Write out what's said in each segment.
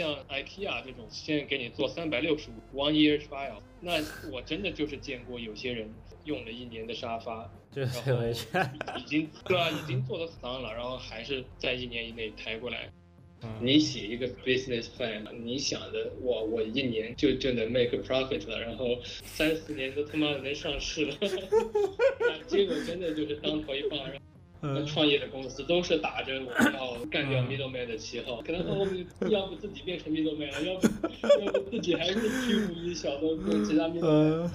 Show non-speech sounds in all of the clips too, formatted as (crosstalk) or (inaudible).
像 IKEA 这种，现在给你做三百六十五 one year trial，那我真的就是见过有些人用了一年的沙发，就然后回去。已经对啊，已经做的脏了，然后还是在一年以内抬过来。嗯你写一个 business plan，你想的哇，我一年就就能 make a profit 了，然后三四年都他妈的能上市了，(laughs) (laughs) 结果真的就是当头一棒。创业的公司都是打着我们要干掉 middleman 的旗号，可能后面 (laughs) 要不自己变成 middleman 了，要不要不自己还是 Q 一小的跟其他 middleman。嗯。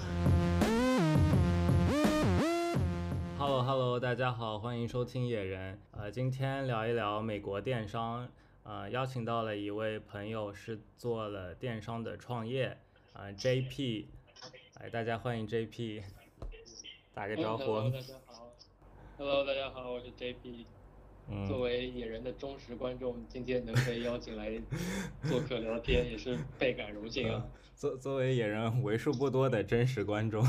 Hello Hello，大家好，欢迎收听野人。呃，今天聊一聊美国电商。呃，邀请到了一位朋友，是做了电商的创业，呃，JP。来，大家欢迎 JP，打个招呼。Hello，大家好。Hello，大家好，我是 JP。嗯作为野人的忠实观众，今天能被邀请来做客聊天，也是倍感荣幸啊。作作为野人为数不多的真实观众，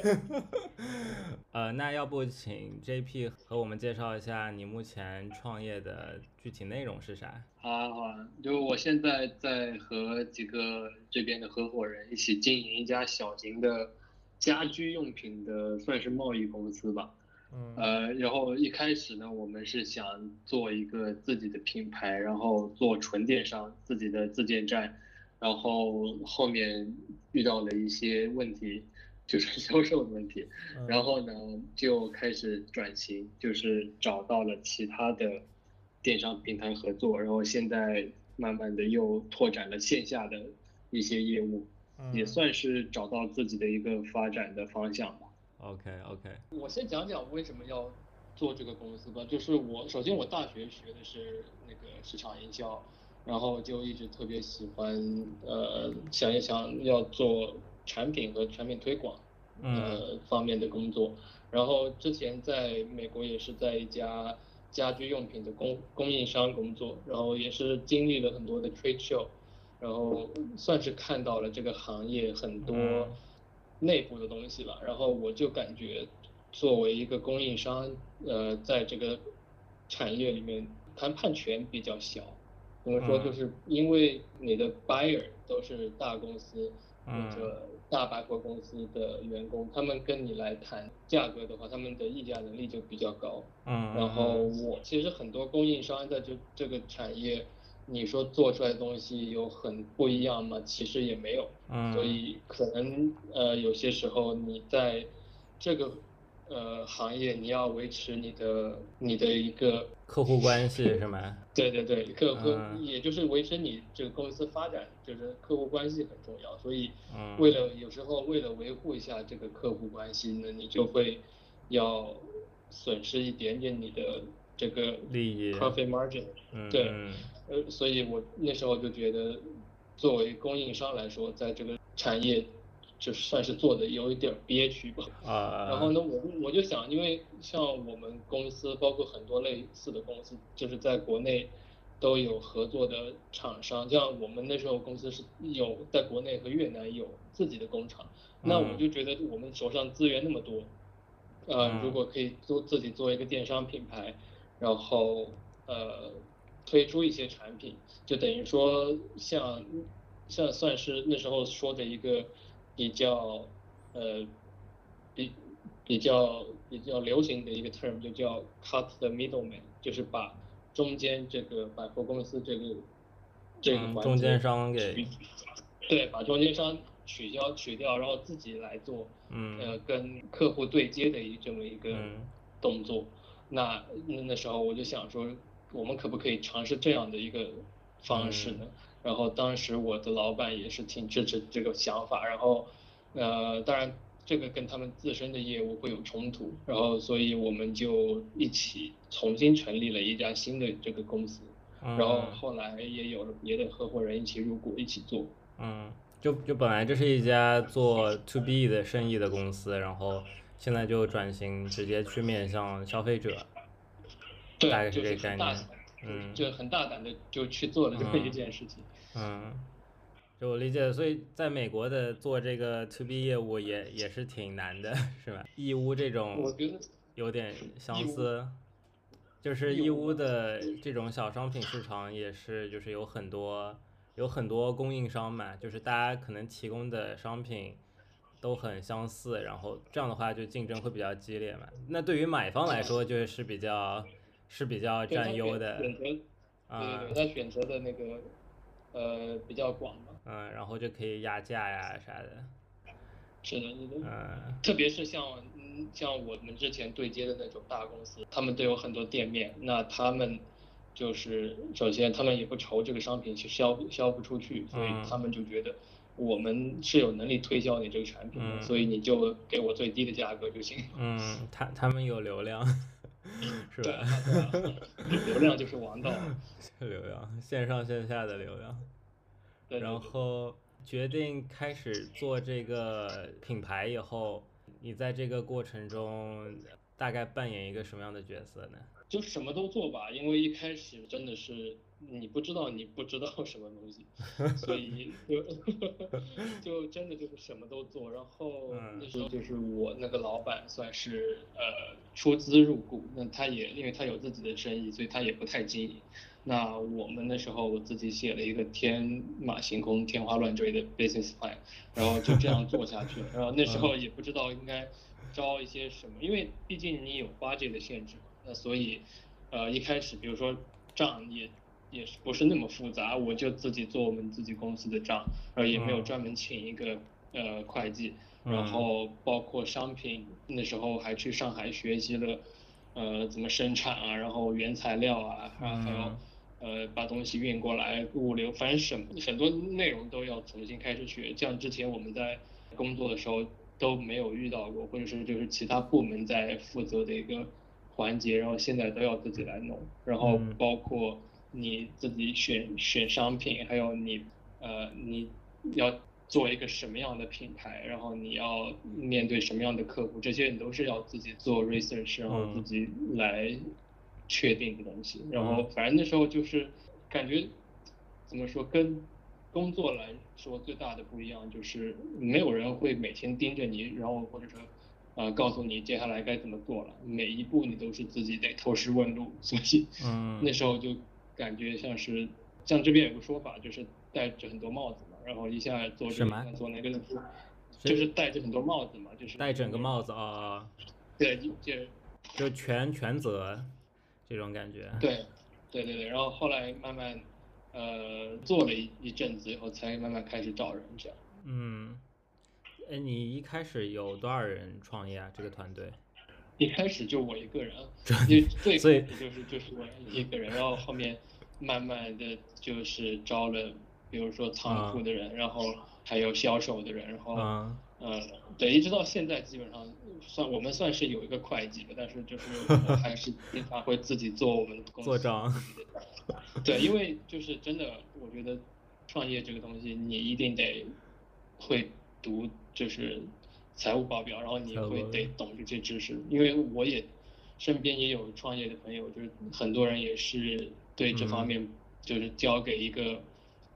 (laughs) 呃，那要不请 JP 和我们介绍一下你目前创业的具体内容是啥？好啊，好啊，就我现在在和几个这边的合伙人一起经营一家小型的家居用品的算是贸易公司吧。嗯。呃，然后一开始呢，我们是想做一个自己的品牌，然后做纯电商，自己的自建站，然后后面遇到了一些问题，就是 (laughs) 销售的问题，然后呢就开始转型，就是找到了其他的电商平台合作，然后现在慢慢的又拓展了线下的一些业务，也算是找到自己的一个发展的方向吧。OK OK，我先讲讲为什么要做这个公司吧。就是我首先我大学学的是那个市场营销，然后就一直特别喜欢呃想一想要做产品和产品推广呃方面的工作。然后之前在美国也是在一家家居用品的供供应商工作，然后也是经历了很多的 trade show，然后算是看到了这个行业很多。嗯内部的东西吧，然后我就感觉，作为一个供应商，呃，在这个产业里面谈判权比较小，怎么说？嗯就是因为你的 buyer 都是大公司或嗯者大百货公司的员工，他们跟你来谈价格的话，他们的议价能力就比较高。嗯，然后我其实很多供应商在这这个产业，你说做出来的东西有很不一样吗？其实也没有。嗯，所以可能呃有些时候你在这个呃行业你要维持你的你的一个客户关系是吗？(laughs) 对对对客户、嗯也就是维持你这个公司发展，就是客户关系很重要。所以嗯，为了有时候为了维护一下这个客户关系呢，你就会要损失一点点你的这个利益 profit margin。嗯，对嗯呃，所以我那时候就觉得，作为供应商来说，在这个产业就算是做的有一点儿憋屈吧。啊，然后呢，我我就想，因为像我们公司，包括很多类似的公司，就是在国内都有合作的厂商。像我们那时候公司是有在国内和越南有自己的工厂，那我就觉得我们手上资源那么多，呃嗯，如果可以做自己做一个电商品牌，然后呃推出一些产品，就等于说像像算是那时候说的一个比较呃比比较比较流行的一个 term，就叫 cut the middleman，就是把中间这个百货公司这个这个中间商给取对，把中间商取消取掉，然后自己来做嗯呃跟客户对接的一这么一个嗯动作。那那那时候我就想说，我们可不可以尝试这样的一个方式呢？然后当时我的老板也是挺支持这个想法，然后呃，当然这个跟他们自身的业务会有冲突，然后所以我们就一起重新成立了一家新的这个公司，嗯，然后后来也有了别的合伙人一起入股一起做。嗯，就就本来这是一家做 to B 的生意的公司，然后现在就转型直接去面向消费者，对，大概是就这个概念很大胆，嗯就很大胆的就去做了这么一件事情。嗯，就我理解的，所以在美国的做这个 to B 业务也也是挺难的，是吧？义乌这种我觉得有点相似，就是义乌的这种小商品市场也是，就是有很多有很多供应商嘛，就是大家可能提供的商品都很相似，然后这样的话就竞争会比较激烈嘛。那对于买方来说就是比较是比较占优的，选择，对对对，他选择的那个呃比较广嘛，嗯，然后就可以压价呀啥的。是的，是的，嗯，特别是像嗯像我们之前对接的那种大公司，他们都有很多店面，那他们就是首先他们也不愁这个商品去销销不出去，所以他们就觉得我们是有能力推销你这个产品的，所以你就给我最低的价格就行。嗯，他他们有流量，是吧？(laughs) 流量就是王道。(laughs) 流量，线上线下的流量。对。然后。决定开始做这个品牌以后，你在这个过程中大概扮演一个什么样的角色呢？就什么都做吧，因为一开始真的是你不知道你不知道 (laughs) 什么东西，所以就 (laughs) 就真的就是什么都做。然后那时候就是我那个老板算是呃出资入股，那他也因为他有自己的生意，所以他也不太经营。那我们那时候我自己写了一个天马行空、天花乱坠的 business plan，然后就这样做下去。然后那时候也不知道应该招一些什么，因为毕竟你有 budget 的限制嘛。那所以，呃，一开始比如说账也也是不是那么复杂，我就自己做我们自己公司的账，然后也没有专门请一个呃会计。然后包括商品，那时候还去上海学习了呃怎么生产啊，然后原材料啊，然后还有。呃，把东西运过来，物流，反正什很多内容都要重新开始学。这样之前我们在工作的时候都没有遇到过，或者是就是其他部门在负责的一个环节，然后现在都要自己来弄。然后包括你自己选选商品，还有你呃你要做一个什么样的品牌，然后你要面对什么样的客户，这些你都是要自己做 research，然后自己来。确定的东西，然后反正那时候就是感觉怎么说，跟工作来说最大的不一样就是没有人会每天盯着你，然后或者说呃告诉你接下来该怎么做了，每一步你都是自己得投石问路，所以那时候就感觉像是像这边有个说法，就是戴着很多帽子嘛，然后一下做这个做那个，就是戴着很多帽子嘛，就是戴整个帽子啊，对，就就全全责。这种感觉，对，对对对，然后后来慢慢，呃，做了一一阵子以后，才慢慢开始找人这样。嗯，哎，你一开始有多少人创业啊？这个团队？一开始就我一个人，因为最开始就是就是我一个人，然后后面慢慢的就是招了，比如说仓库的人，然后还有销售的人，然后。嗯，对，一直到现在基本上算我们算是有一个会计的，但是就是 (laughs) 还是经常会自己做我们公司做账。对，因为就是真的，我觉得创业这个东西你一定得会读，就是财务报表，然后你会得懂这些知识。因为我也身边也有创业的朋友，就是很多人也是对这方面就是交给一个。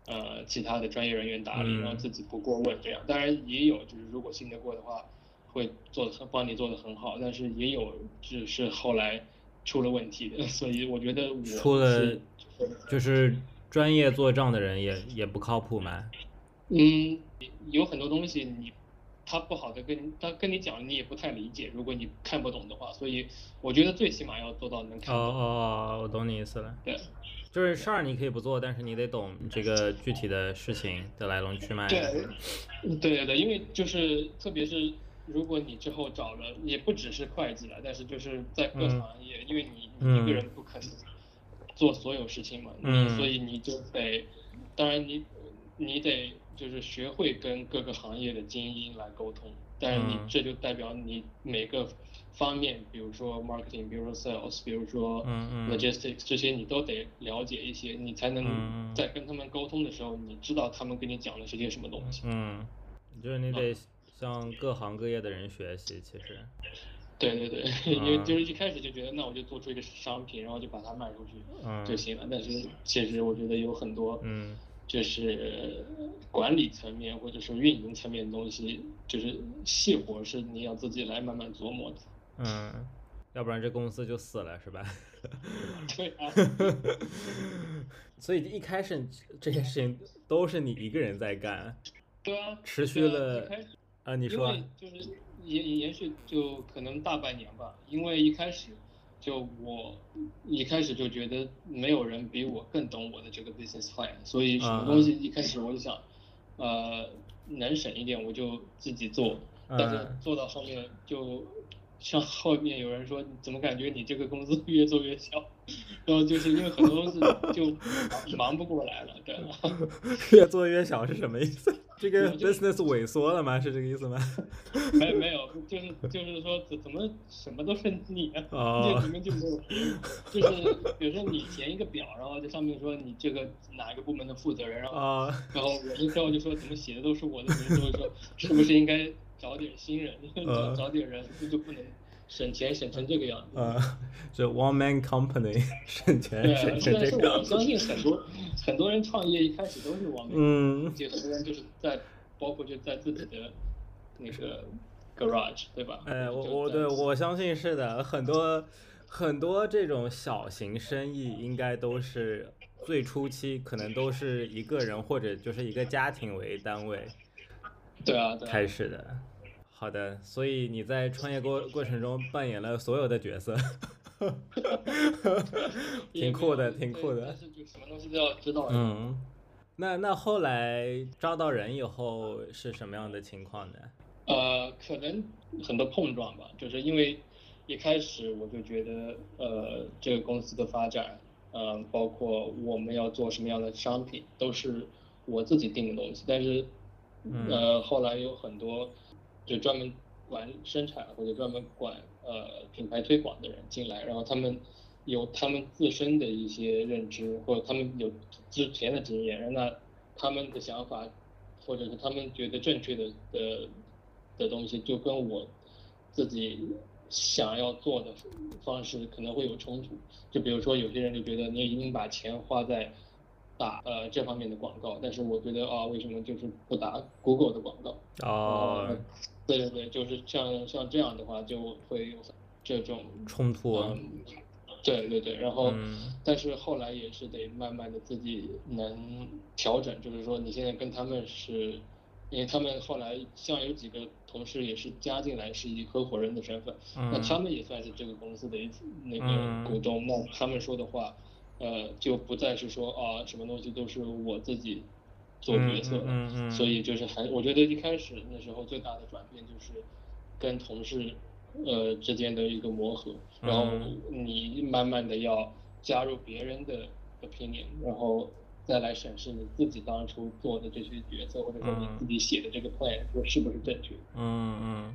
呃，其他的专业人员打理，然后自己不过问这样。当然也有，就是如果信得过的话，会做的很帮你做的很好。但是也有就是后来出了问题的，(laughs) 所以我觉得我出了就是专业做账的人也也不靠谱嘛。嗯，有很多东西你他不好的跟他跟你讲，你也不太理解。如果你看不懂的话，所以我觉得最起码要做到能看懂。哦哦，我懂你意思了。对。就是事儿你可以不做，但是你得懂这个具体的事情的来龙去脉。对，对对对，因为就是特别是如果你之后找了，也不只是会计了，但是就是在各行业，因为你一个人不可能做所有事情嘛，嗯所以你就得，当然你你得就是学会跟各个行业的精英来沟通，但是你这就代表你每个。方面，比如说 marketing，比如说 sales，比如说 logistics，这些你都得了解一些，你才能在跟他们沟通的时候，你知道他们跟你讲的是些什么东西。嗯，就是你得向各行各业的人学习，其实。对对对，(laughs) 因为就是一开始就觉得，那我就做出一个商品，然后就把它卖出去就行了。但是其实我觉得有很多，就是管理层面或者说运营层面的东西，就是细活是你要自己来慢慢琢磨的。嗯，要不然这公司就死了，是吧？(laughs) 对啊，(laughs) 所以一开始这些事情都是你一个人在干，对啊，持续了啊，你说，就是延延续就可能大半年吧，因为一开始就我一开始就觉得没有人比我更懂我的这个 business plan，所以什么东西一开始我就想，呃，能省一点我就自己做，但是做到后面就。像后面有人说，怎么感觉你这个工资越做越小？然后就是因为很多东西就忙不过来了，对吧？(laughs) 越做越小是什么意思？这个 business 萎缩了吗？是这个意思吗？(laughs) 没没有，就是就是说怎怎么什么都是你啊？这里面就没有，就是比如说你填一个表，然后在上面说你这个哪一个部门的负责人，然后然后我那时候就说怎么写的都是我的名字，我说 (laughs) 是不是应该？找点新人，(laughs) 找找点人，就不能省钱省成这个样子。啊，这 one man company (laughs) 省钱省成这个样子。我相信很多很多人创业一开始都是 one man，嗯，就很多人就是在包括就在自己的那个 garage，对吧？哎，我我对我相信是的，很多很多这种小型生意应该都是最初期可能都是一个人或者就是一个家庭为单位，对啊，开始的。好的，所以你在创业过过程中扮演了所有的角色，(laughs) 挺酷的，挺酷的。但是就什么东西都要知道。嗯，那那后来招到人以后是什么样的情况呢？呃，可能很多碰撞吧，就是因为一开始我就觉得，呃，这个公司的发展，嗯，包括我们要做什么样的商品，都是我自己定的东西。但是，呃，后来有很多。就专门管生产或者专门管呃品牌推广的人进来，然后他们有他们自身的一些认知，或者他们有之前的经验，那他们的想法或者是他们觉得正确的的的东西，就跟我自己想要做的方式可能会有冲突。就比如说有些人就觉得你已经把钱花在打呃这方面的广告，但是我觉得啊为什么就是不打 Google 的广告？哦。对对对，就是像像这样的话，就会有这种冲突。嗯，对对对，然后，但是后来也是得慢慢的自己能调整，就是说你现在跟他们是，因为他们后来像有几个同事也是加进来是以合伙人的身份，那他们也算是这个公司的一那个股东，那他们说的话，呃，就不再是说啊什么东西都是我自己。做决策，所以就是还，我觉得一开始那时候最大的转变就是跟同事呃之间的一个磨合，然后你慢慢的要加入别人的 opinion，然后再来审视你自己当初做的这些决策，或者说你自己写的这个 plan 说是不是正确。嗯嗯，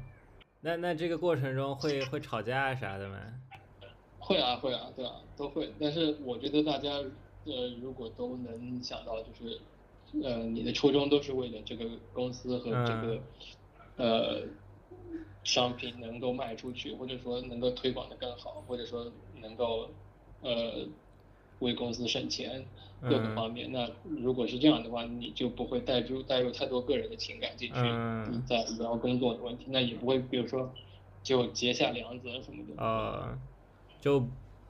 那那这个过程中会会吵架啥的吗？会啊会啊，对啊都会，但是我觉得大家呃如果都能想到就是。呃，你的初衷都是为了这个公司和这个呃商品能够卖出去，或者说能够推广的更好，或者说能够呃为公司省钱各个方面。那如果是这样的话，你就不会带入带入太多个人的情感进去，嗯在聊工作的问题，那也不会比如说就结下梁子什么的。啊，就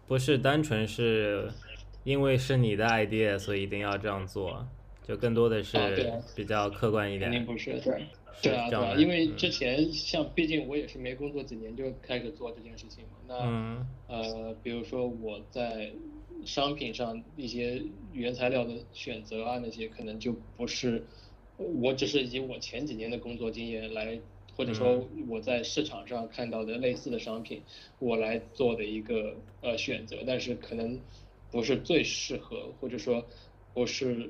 不是单纯是因为是你的 idea，所以一定要这样做。就更多的是比较客观一点，肯定不是对，对啊，对啊，因为之前像毕竟我也是没工作几年就开始做这件事情嘛，那呃，比如说我在商品上一些原材料的选择啊那些，可能就不是，我只是以我前几年的工作经验来，或者说我在市场上看到的类似的商品，我来做的一个呃选择，但是可能不是最适合，或者说不是。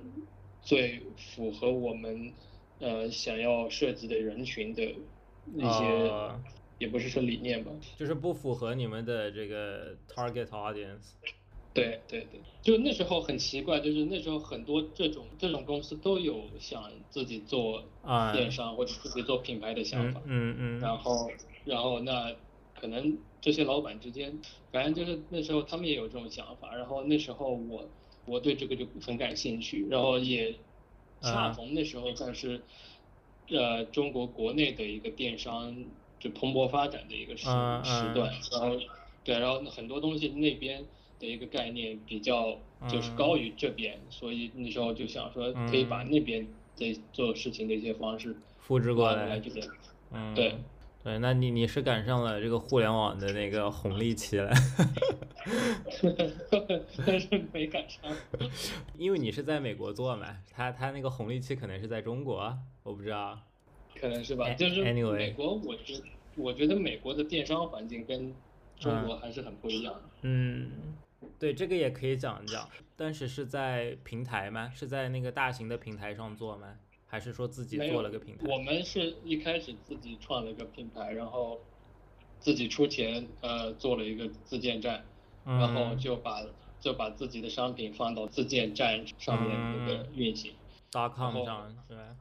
最符合我们呃想要设计的人群的那些，也不是说理念吧，就是不符合你们的这个 target audience。对对对，就那时候很奇怪，就是那时候很多这种这种公司都有想自己做电商或者自己做品牌的想法。嗯嗯。然后然后那可能这些老板之间，反正就是那时候他们也有这种想法，然后那时候我。我对这个就很感兴趣，然后也恰逢那时候算是呃中国国内的一个电商就蓬勃发展的一个时时段，然后对，然后很多东西那边的一个概念比较就是高于这边，所以那时候就想说可以把那边的做事情的一些方式复制过来这边。嗯，对。对，那你你是赶上了这个互联网的那个红利期了，但 (laughs) 是没赶上，(laughs) 因为你是在美国做嘛，他他那个红利期可能是在中国，我不知道，可能是吧，就是美国，我觉我觉得美国的电商环境跟中国还是很不一样的。嗯，对，这个也可以讲一讲，但是是在平台吗？是在那个大型的平台上做吗？还是说自己做了个平台？我们是一开始自己创了一个品牌，然后自己出钱呃做了一个自建站，然后就把就把自己的商品放到自建站上面那个运行。dot com 上是吧？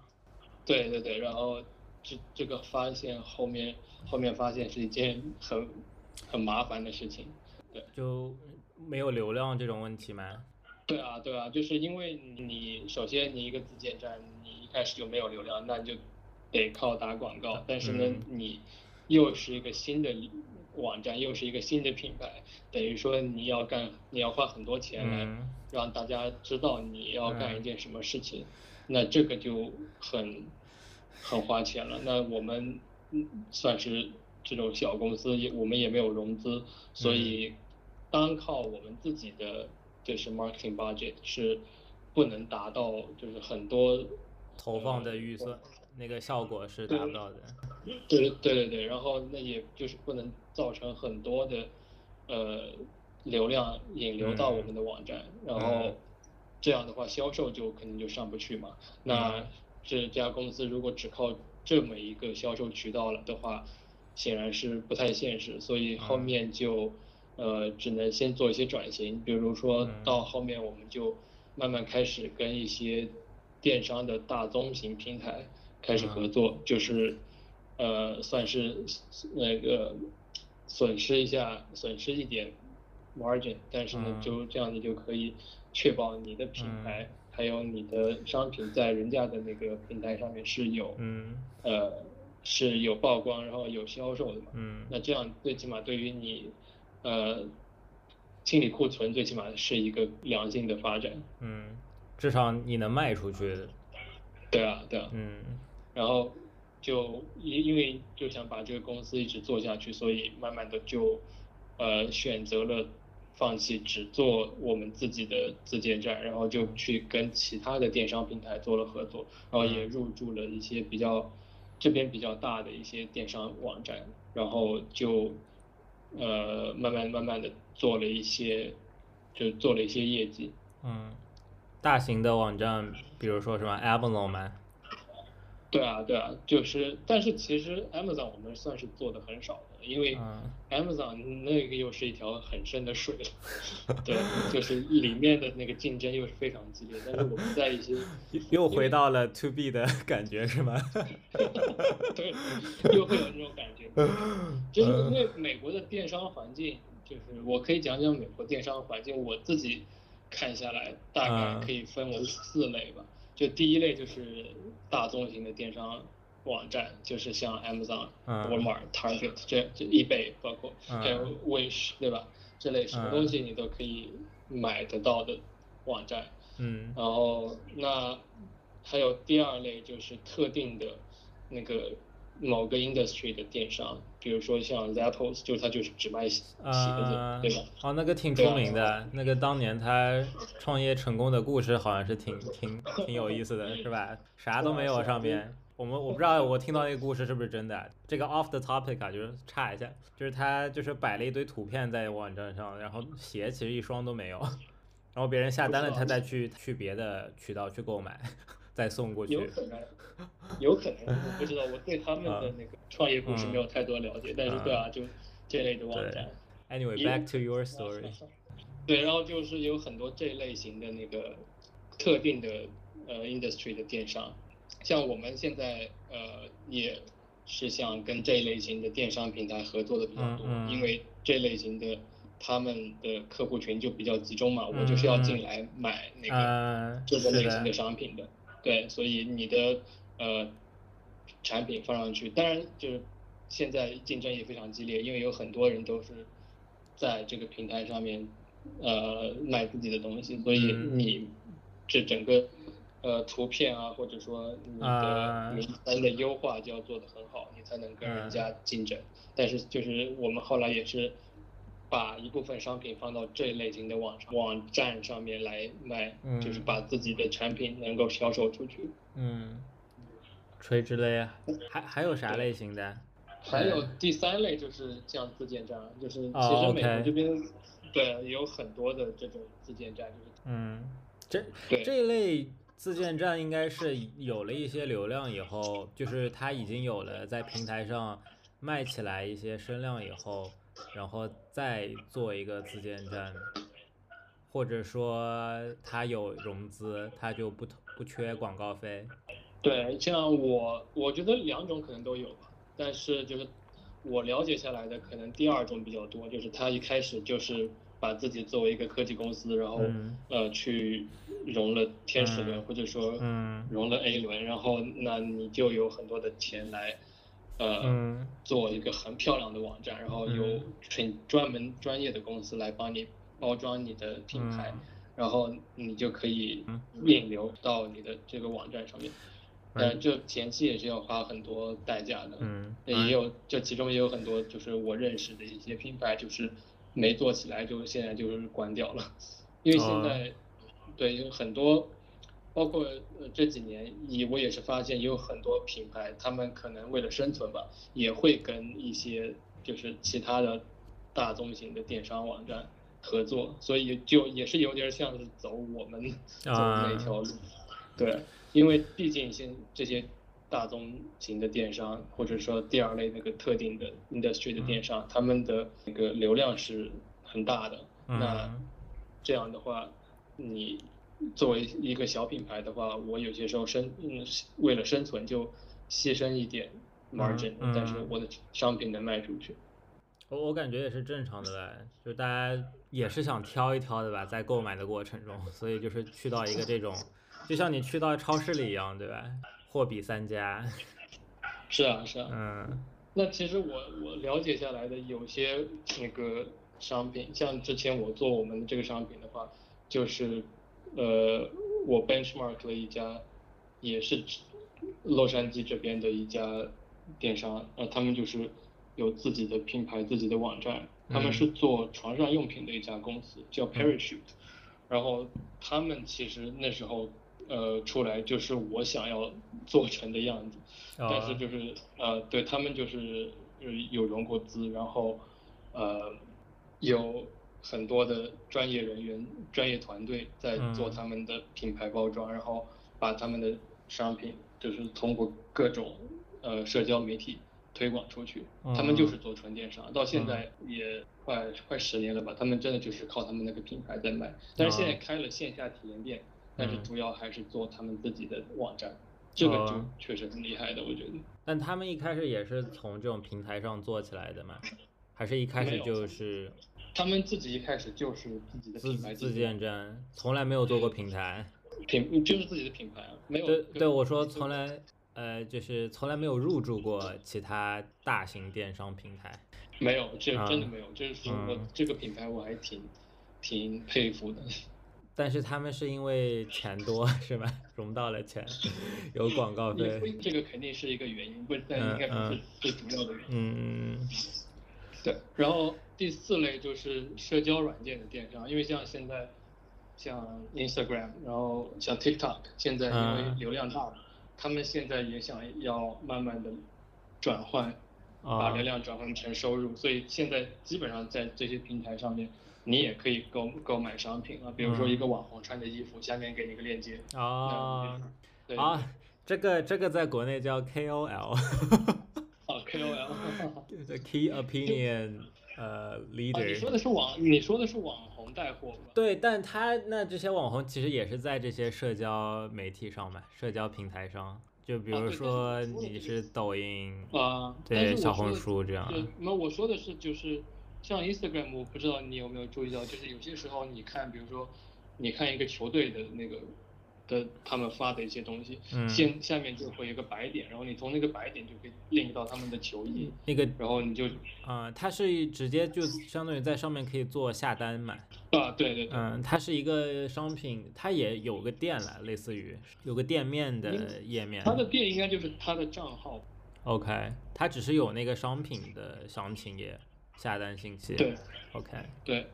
对对对，然后这这个发现后面后面发现是一件很很麻烦的事情，对，就没有流量这种问题吗？对啊对啊，就是因为你首先你一个自建站。开始就没有流量，那就得靠打广告。但是呢，你又是一个新的网站，又是一个新的品牌，等于说你要干，你要花很多钱来让大家知道你要干一件什么事情，那这个就很很花钱了。那我们算是这种小公司，也我们也没有融资，所以单靠我们自己的就是 marketing budget 是不能达到，就是很多。投放的预算那个效果是达不到的。对对对对，然后那也就是不能造成很多的呃流量引流到我们的网站，然后这样的话销售就肯定就上不去嘛。那这家公司如果只靠这么一个销售渠道了的话，显然是不太现实，所以后面就呃只能先做一些转型，比如说到后面我们就慢慢开始跟一些。电商的大宗型平台开始合作，就是，呃，算是那个损失一下，损失一点 margin，但是呢，就这样你就可以确保你的品牌还有你的商品在人家的那个平台上面是有，呃，是有曝光，然后有销售的嘛。那这样最起码对于你，呃，清理库存，最起码是一个良性的发展。嗯。至少你能卖出去，对啊，对啊，嗯，然后就因因为就想把这个公司一直做下去，所以慢慢的就呃选择了放弃只做我们自己的自建站，然后就去跟其他的电商平台做了合作，然后也入驻了一些比较这边比较大的一些电商网站，然后就呃慢慢慢慢的做了一些就做了一些业绩，嗯。大型的网站，比如说什么 Amazon 吗？对啊，对啊，就是，但是其实 Amazon 我们算是做的很少的，因为 Amazon 那个又是一条很深的水了，对，就是里面的那个竞争又是非常激烈。但是我们在一些 (laughs) 又回到了 To B 的感觉是吗？(laughs) (laughs) 对，又会有这种感觉，就是因为美国的电商环境，就是我可以讲讲美国电商环境，我自己。看下来大概可以分为四类吧，就第一类就是大宗型的电商网站，就是像 Amazon、Walmart、Target 这这 eBay，包括还有 Wish，对吧？这类什么东西你都可以买得到的网站。嗯。然后那还有第二类就是特定的那个。某个 industry 的电商，比如说像 Zappos，就它就是只卖鞋子，对吧？哦，那个挺出名的，那个当年他创业成功的故事好像是挺挺挺有意思的，是吧？啥都没有上面，我们我不知道我听到那个故事是不是真的。这个 off the topic 啊，就是差一下，就是他就是摆了一堆图片在网站上，然后鞋其实一双都没有，(laughs) 然后别人下单了，他再去去别的渠道去购买。再送过去，有可能，有可能，我不知道，我对他们的那个创业故事没有太多了解，但是对啊，就这类的网站。Anyway，back to your story。对，然后就是有很多这类型的那个特定的呃 industry 的电商，像我们现在呃也是想跟这类型的电商平台合作的比较多，因为这类型的他们的客户群就比较集中嘛，我就是要进来买那个这个类型的商品的。对，所以你的呃产品放上去，当然就是现在竞争也非常激烈，因为有很多人都是在这个平台上面呃卖自己的东西，所以嗯。你这整个呃图片啊，或者说你啊。的名单的优化就要做得很好，你才能跟人家竞争。但是就是我们后来也是把一部分商品放到这类型的网上网站上面来卖，嗯就是把自己的产品能够销售出去。嗯，垂直类啊，还还有啥类型的？还有第三类就是像自建站，就是其哦实美国这边、对有很多的这种自建站，就是嗯，这对这一类自建站应该是有了一些流量以后，就是它已经有了在平台上卖起来一些声量以后，然后再做一个自建站，或者说他有融资，他就不不缺广告费。对，这样我我觉得两种可能都有吧，但是就是我了解下来的可能第二种比较多，就是他一开始就是把自己作为一个科技公司，然后、嗯呃去融了天使轮、嗯或者说嗯融了 A 轮，然后那你就有很多的钱来呃、嗯。做一个很漂亮的网站，然后有嗯。纯专门专业的公司来帮你包装你的品牌，嗯然后你就可以嗯。引流到你的这个网站上面。嗯。但这前期也是要花很多代价的，嗯，也有这其中也有很多就是我认识的一些品牌，就是没做起来，就现在就是关掉了，因为现哦。在、对有很多，包括呃这几年，也我也是发现有很多品牌，他们可能为了生存吧，也会跟一些就是其他的大宗型的电商网站合作，所以就也是有点像是走我们走的那条路，(laughs) 对，因为毕竟现这些大宗型的电商，或者说第二类那个特定的 industry 的电商，他们的那个流量是很大的。那嗯这样的话，你作为一个小品牌的话，我有些时候生嗯为了生存就牺牲一点 margin，、嗯但是我的商品能卖出去。我我感觉也是正常的呗，就大家也是想挑一挑的吧，在购买的过程中，所以就是去到一个这种，就像你去到超市里一样，对吧？货比三家，是啊，是啊。嗯那其实我我了解下来的有些那个商品，像之前我做我们这个商品的话，就是呃我 benchmark 了一家，也是洛杉矶这边的一家电商，呃他们就是有自己的品牌、自己的网站，他们是做床上用品的一家公司，叫 Parachute，然后他们其实那时候呃出来就是我想要做成的样子。但是哦就是呃，对他们就是呃有融过资，然后呃有很多的专业人员、专业团队在做嗯他们的品牌包装，然后把他们的商品就是通过各种呃社交媒体推广出去。他们就是做纯电商，到现在也快快十年了吧，他们真的就是靠他们那个品牌在卖。但是现在开了线下体验店，但是嗯主要还是做他们自己的网站。这个就哦确实很厉害的，我觉得。但他们一开始也是从这种平台上做起来的嘛，还是一开始就是他们自己一开始就是自己的品牌，自建站，从来没有做过平台。品就是自己的品牌啊，没有。对对，我说从来呃就是从来没有入驻过其他大型电商平台。没有，这啊真的没有，就是我嗯这个品牌我还挺挺佩服的。(laughs) 但是他们是因为钱多是吧？融到了钱，有广告费。这个肯定是一个原因，不，但应该不是嗯最主要的原因。嗯对，然后第四类就是社交软件的电商，因为像现在像 Instagram，然后像 TikTok，现在因为嗯流量大，他们现在也想要慢慢的转换，把啊流量转换成收入，所以现在基本上在这些平台上面，你也可以购购买商品啊，比如说一个网红穿的衣服，下面给你个链接，啊对。啊，这个这个在国内叫 KOL，啊 (laughs) Key Opinion 呃啊，你说 Leader。说的是网，你说的是网红带货吧？对，但他那这些网红其实也是在这些社交媒体上嘛，社交平台上，就比如说你是是抖音，啊，对，小红书这样。那我说的是就是像 Instagram，我不知道你有没有注意到，就是有些时候你看，比如说你看一个球队的那个的他们发的一些东西，嗯先下面就会有一个白点，然后你从那个白点就可以 link 到他们的球衣，那个然后你就啊、它是直接就相当于在上面可以做下单买。啊，对对对，嗯，它是一个商品，它也有个店了，类似于有个店面的页面。它的店应该就是他的账号，OK，它只是有那个商品的详情页、下单信息。对，OK，对，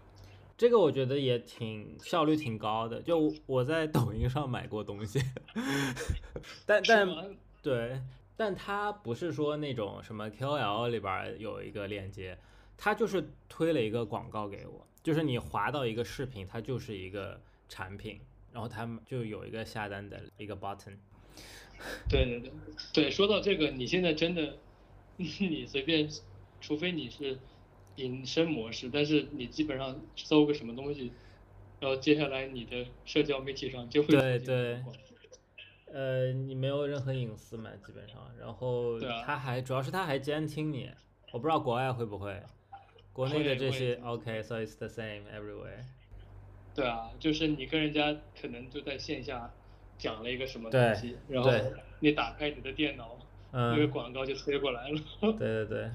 这个我觉得也挺效率挺高的。就我在抖音上买过东西，(laughs) 但但对，但它不是说那种什么 KOL 里边有一个链接，它就是推了一个广告给我，就是你滑到一个视频，它就是一个产品，然后他们就有一个下单的一个 button。(laughs) 对对对对，说到这个，你现在真的，(laughs) 你随便，除非你是隐身模式，但是你基本上搜个什么东西，然后接下来你的社交媒体上就会对对呃，你没有任何隐私嘛，基本上，然后对啊它还主要是他还监听你，我不知道国外会不会，国内的这些 OK，so it's the same everywhere。对啊，就是你跟人家可能就在线下讲了一个什么对东西，然后你打开你的电脑，那个嗯，广告就推过来了。对对对，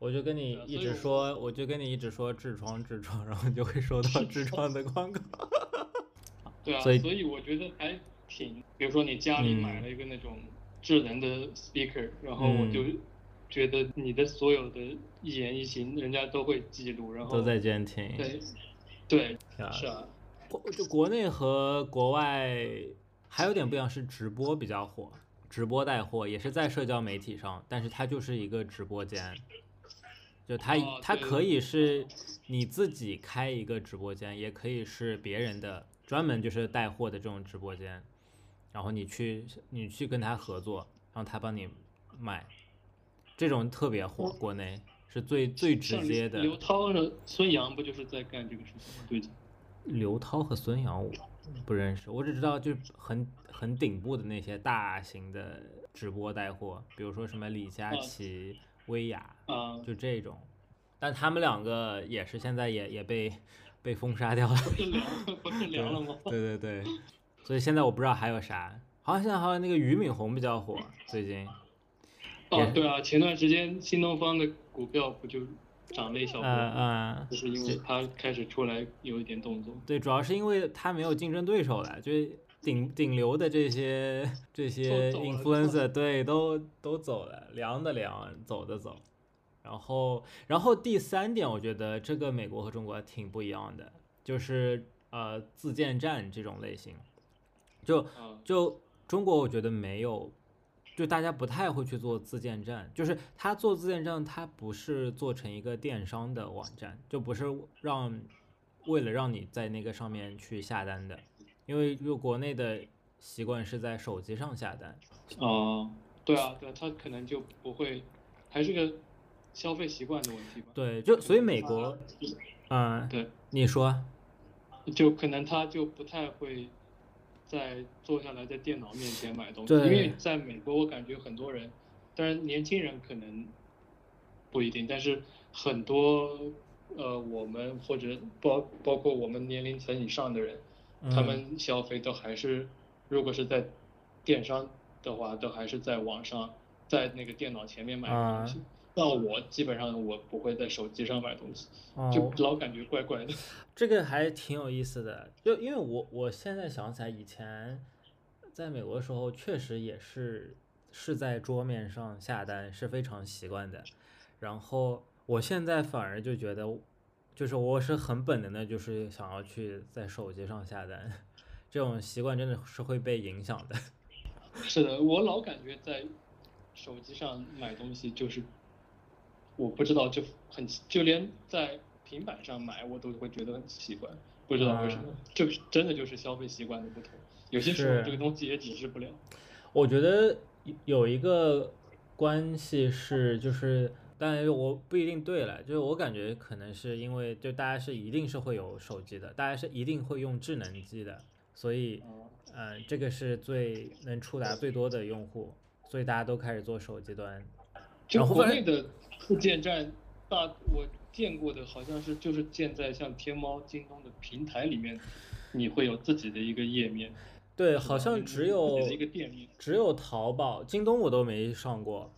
我就跟你一直说，我就跟你一直说痔疮痔疮，然后你就会收到痔疮的广告。对啊，所所以以我觉得还挺，比如说你家里嗯买了一个那种智能的 speaker，、然后我嗯就觉得你的所有的一言一行，人家都会记录，然后都在监听。对对啊是啊，国就国内和国外还有点不一样，是直播比较火，直播带货也是在社交媒体上，但是它就是一个直播间，就他、哦对它可以是你自己开一个直播间，也可以是别人的专门就是带货的这种直播间，然后你去你去跟他合作，然后他帮你卖，这种特别火，国内是最最直接的。刘涛和孙杨不就是在干这个事情吗？最近刘涛和孙杨我不认识，我只知道就是很很顶部的那些大型的直播带货，比如说什么李佳啊琦、薇娅，啊，就这种。但他们两个也是现在也也被被封杀掉了。不是凉不是凉了吗？(laughs) 对对对，所以现在我不知道还有啥，好像现在好像那个俞敏洪比较火，最近。哦，对啊，前段时间新东方的股票不就涨了一小波嗯吗？嗯，就是因为他开始出来有一点动作。对，主要是因为他没有竞争对手了，就是顶顶流的这些这些 influencer，对，都都走了，凉的凉，走的走。然后，然后第三点，我觉得这个美国和中国挺不一样的，就是呃自建站这种类型，就啊，就中国我觉得没有，就大家不太会去做自建站，就是他做自建站，他不是做成一个电商的网站，就不是让为了让你在那个上面去下单的，因为就国内的习惯是在手机上下单，哦，对啊，对啊，他可能就不会，还是个消费习惯的问题吧。对，就所以美国，嗯，对，你说，就可能他就不太会再坐下来在电脑面前买东西，因为在美国我感觉很多人，当然年轻人可能不一定，但是很多呃我们或者包包括我们年龄层以上的人，他嗯们消费都还是如果是在电商的话，都还是在网上在那个电脑前面买东西。那我基本上我不会在手机上买东西，就哦，老感觉怪怪的。(laughs) 这个还挺有意思的，就因为我我现在想起来，以前在美国的时候，确实也是是在桌面上下单是非常习惯的，然后我现在反而就觉得，就是我是很本能的，就是想要去在手机上下单，这种习惯真的是会被影响的。(laughs) 是的，我老感觉在手机上买东西就是，我不知道就很就连在平板上买我都会觉得很奇怪，不知道为什么，就是真的就是消费习惯的不同，有些时候这个东西也抵制不了。我觉得有一个关系是，就是，但我不一定对了，就是我感觉可能是因为，就大家是一定是会有手机的，大家是一定会用智能机的，所以，嗯、这个是最能触达最多的用户，所以大家都开始做手机端。就然后国内的自建站，大我见过的好像是就是建在像天猫、京东的平台里面，你会有自己的一个页面。对，好像只有只有淘宝、京东我都没上过，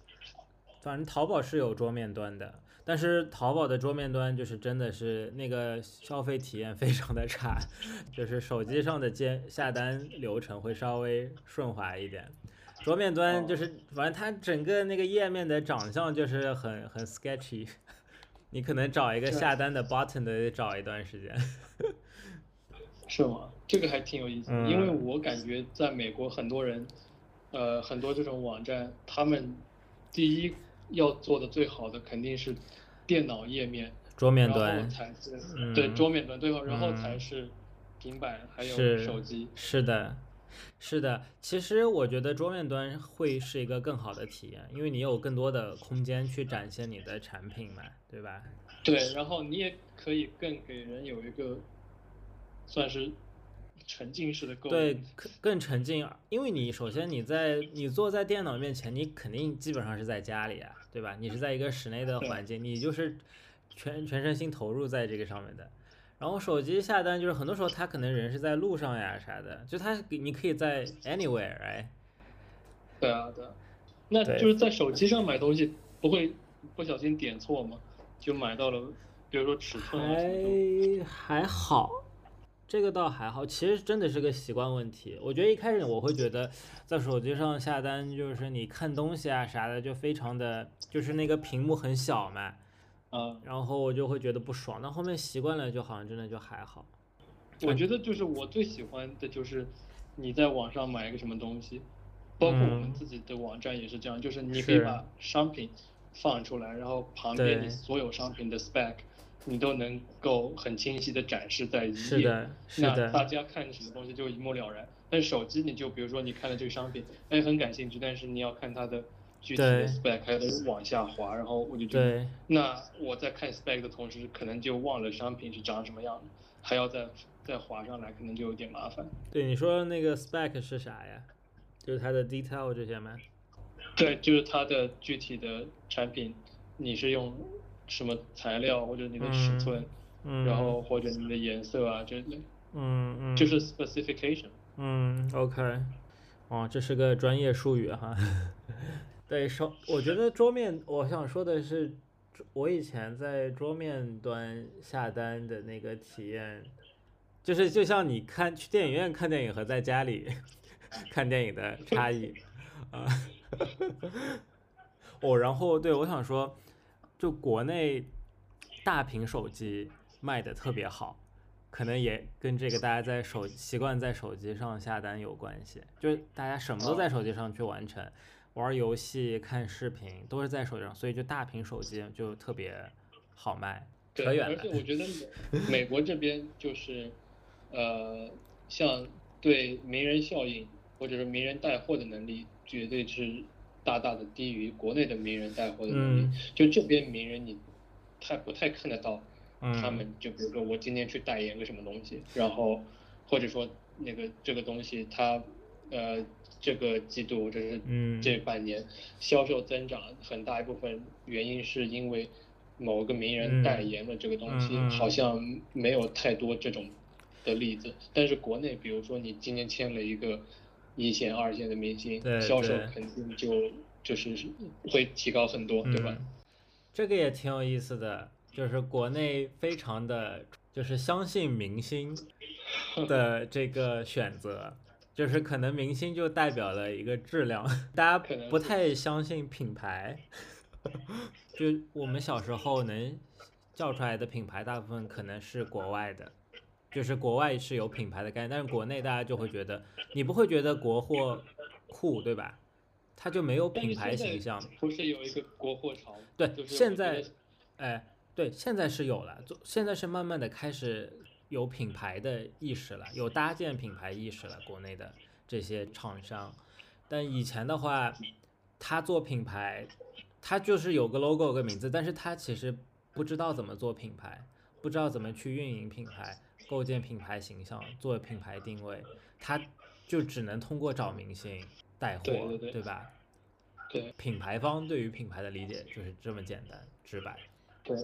反正淘宝是有桌面端的，但是淘宝的桌面端就是真的是那个消费体验非常的差，就是手机上的接下单流程会稍微顺滑一点，桌面端就是反正它整个那个页面的长相就是很很 sketchy，(laughs) 你可能找一个下单的 button 得找一段时间。(laughs) 是吗？这个还挺有意思的，因为我感觉在美国很多人，呃，很多这种网站，他们第一要做的最好的肯定是电脑页面，桌面端才是对桌面端，对后然后才是平板还有手机。是的，是的。其实我觉得桌面端会是一个更好的体验，因为你有更多的空间去展现你的产品嘛，对吧？对，然后你也可以更给人有一个。算是沉浸式的购物，对，更更沉浸，因为你首先你在你坐在电脑面前，你肯定基本上是在家里啊，对吧？你是在一个室内的环境，你就是全全身心投入在这个上面的。然后手机下单，就是很多时候他可能人是在路上呀啥的，就他你可以在 anywhere，哎，对啊，对啊，那就是在手机上买东西不会不小心点错吗？就买到了，比如说尺寸还还好。这个倒还好，其实真的是个习惯问题。我觉得一开始我会觉得，在手机上下单，就是你看东西啊啥的，就非常的，就是那个屏幕很小嘛，嗯，然后我就会觉得不爽。那后面习惯了，就好像真的就还好。我觉得就是我最喜欢的就是你在网上买一个什么东西，包括我们自己的网站也是这样，就是你可以把商品放出来，然后旁边你所有商品的 spec。你都能够很清晰的展示在一页，那大家看什么东西就一目了然。但是手机你就比如说你看了这个商品，哎很感兴趣，但是你要看它的具体的 spec，还得往下滑，然后我就觉得，那我在看 spec 的同时，可能就忘了商品是长什么样的，还要再再滑上来，可能就有点麻烦。对，你说那个 spec 是啥呀？就是它的 detail 这些吗？对，就是它的具体的产品，你是用。什么材料或者你的尺寸，嗯然后或者你的颜色啊这类，嗯嗯，就是 specification。嗯，OK，哦，这是个专业术语哈。(laughs) 对，说，我觉得桌面，我想说的是，我以前在桌面端下单的那个体验，就是就像你看去电影院看电影和在家里 (laughs) 看电影的差异 (laughs) 啊。哦，然后对我想说。就国内大屏手机卖的特别好，可能也跟这个大家在手习惯在手机上下单有关系。就是大家什么都在手机上去完成，玩游戏、看视频都是在手机上，所以就大屏手机就特别好卖。对，而且我觉得美国这边就是，呃，像对名人效应或者是名人带货的能力，绝对是。大大的低于国内的名人带货的能力，就这边名人你太不太看得到，他们就比如说我今天去代言个什么东西，然后或者说那个这个东西它呃这个季度或者是这半年销售增长很大一部分原因是因为某个名人代言的这个东西，好像没有太多这种的例子，但是国内比如说你今天签了一个。一线、二线的明星，销售肯定就就是会提高很多，对吧？这个也挺有意思的，就是国内非常的就是相信明星 (laughs) 的这个选择，就是可能明星就代表了一个质量，大家不太相信品牌。就我们小时候能叫出来的品牌，大部分可能是国外的。就是国外是有品牌的概念，但是国内大家就会觉得，你不会觉得国货酷，对吧？它就没有品牌形象。不是有一个国货潮？对，现在，哎，对，现在是有了，现在是慢慢的开始有品牌的意识了，有搭建品牌意识了。国内的这些厂商，但以前的话，他做品牌，他就是有个 logo 有个名字，但是他其实不知道怎么做品牌，不知道怎么去运营品牌。构建品牌形象，做品牌定位，他就只能通过找明星带货，对吧？对，品牌方对于品牌的理解就是这么简单直白。对，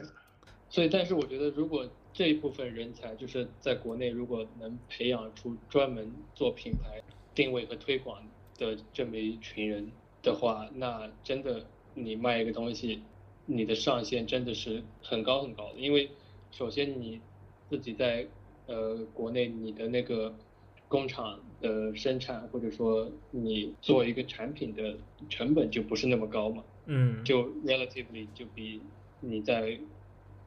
所以但是我觉得，如果这一部分人才就是在国内，如果能培养出专门做品牌定位和推广的这么一群人的话，那真的你卖一个东西，你的上限真的是很高很高的。因为首先你自己在呃国内你的那个工厂的生产，或者说你做一个产品的成本就不是那么高嘛，嗯，就 relatively 就比你在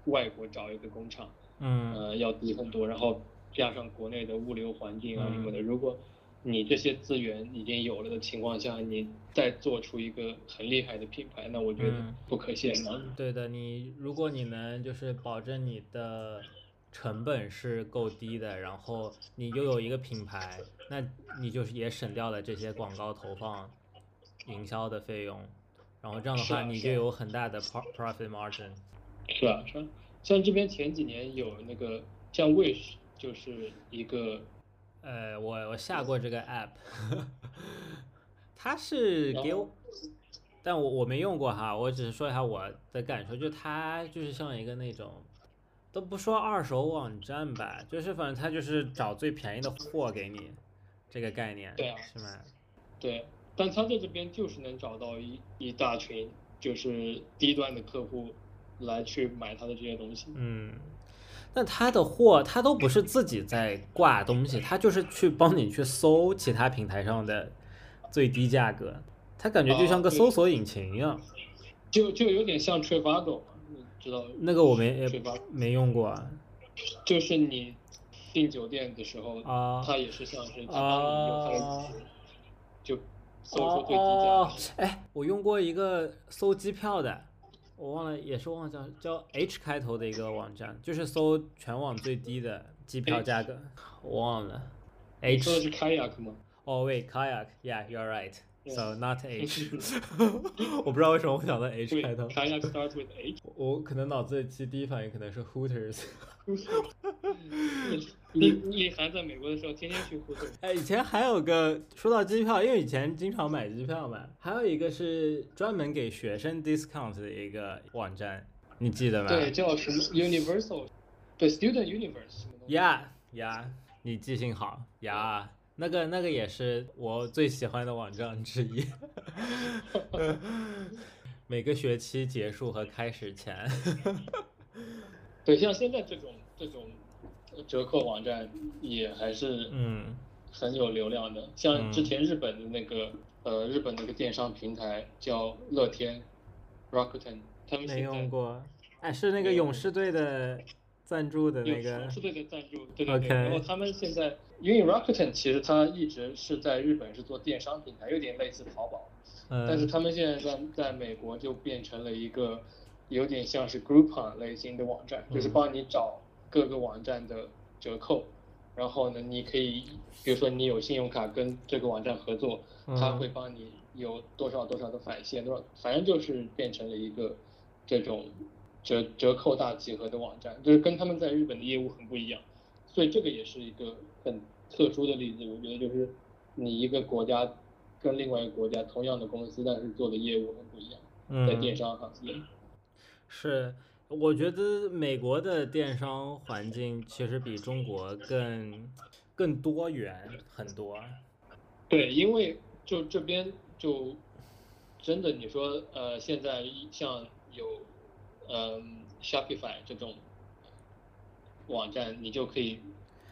外国找一个工厂，嗯呃要低很多。然后加上国内的物流环境啊什么的，嗯如果你这些资源已经有了的情况下，你再做出一个很厉害的品牌，那我觉得嗯不可限量。对的，你如果你能就是保证你的成本是够低的，然后你又有一个品牌，那你就是也省掉了这些广告投放、营销的费用，然后这样的话你就有很大的 pro- profit margin。是啊，是啊，像这边前几年有那个像 Wish 就是一个呃，我我下过这个 app，(laughs) 它是给我，但我我没用过哈，我只是说一下我的感受，就它就是像一个那种，都不说二手网站吧，就是反正他就是找最便宜的货给你，这个概念，对啊是吗？对，但他在这边就是能找到一一大群就是低端的客户来去买他的这些东西。嗯，那他的货他都不是自己在挂东西，他就是去帮你去搜其他平台上的最低价格，他感觉就像个搜索引擎一样。就就有点像你知道？那个我没没用过啊就是你订酒店的时候，啊它也是像是它帮你用它的啊就搜出最低价哎，我用过一个搜机票的，我忘了，也是忘了叫叫 H 开头的一个网站，就是搜全网最低的机票价格，我忘了你说的 H 是 Kayak 吗？哦喂 kayak，yeah，you're right。Yeah. So not H，(laughs) 我不知道为什么我想到 H 开头，，Kayak starts with H。我我可能脑子里其实第一反应可能是 Hooters。(laughs) (laughs) 你你还在美国的时候，天天去 Hooters。哎，以前还有个说到机票，因为以前经常买机票嘛，还有一个是专门给学生 discount 的一个网站，你记得吗？对，叫什么 Universal，对，Student Universe。Yeah yeah，，你记性好呀，那个那个也是我最喜欢的网站之一。(laughs) 每个学期结束和开始前，(laughs) 对，像现在这种这种呃折扣网站也还是嗯很有流量的。像之嗯前日本的那个呃日本那个电商平台叫乐天 Rakuten，他们没用过。哎，是那个勇士队的赞助的那个勇士队的赞助，对对对。然后他们现在，因为 Rakuten 其实它一直是在日本是做电商平台，有点类似淘宝，但是嗯他们现在在在美国就变成了一个有点像是 Groupon 类型的网站，就是嗯帮你找各个网站的折扣。然后呢，你可以，比如说你有信用卡跟这个网站合作，它嗯会帮你有多少多少的返现，多少，反正就是变成了一个这种折折扣大集合的网站，就是跟他们在日本的业务很不一样，所以这个也是一个很特殊的例子。我觉得就是你一个国家跟另外一个国家同样的公司，但是做的业务很不一样，在电嗯，商行业。是，我觉得美国的电商环境其实比中国更更多元很多。对，因为就这边就真的你说呃，现在像有嗯、Shopify 这种网站，你就可以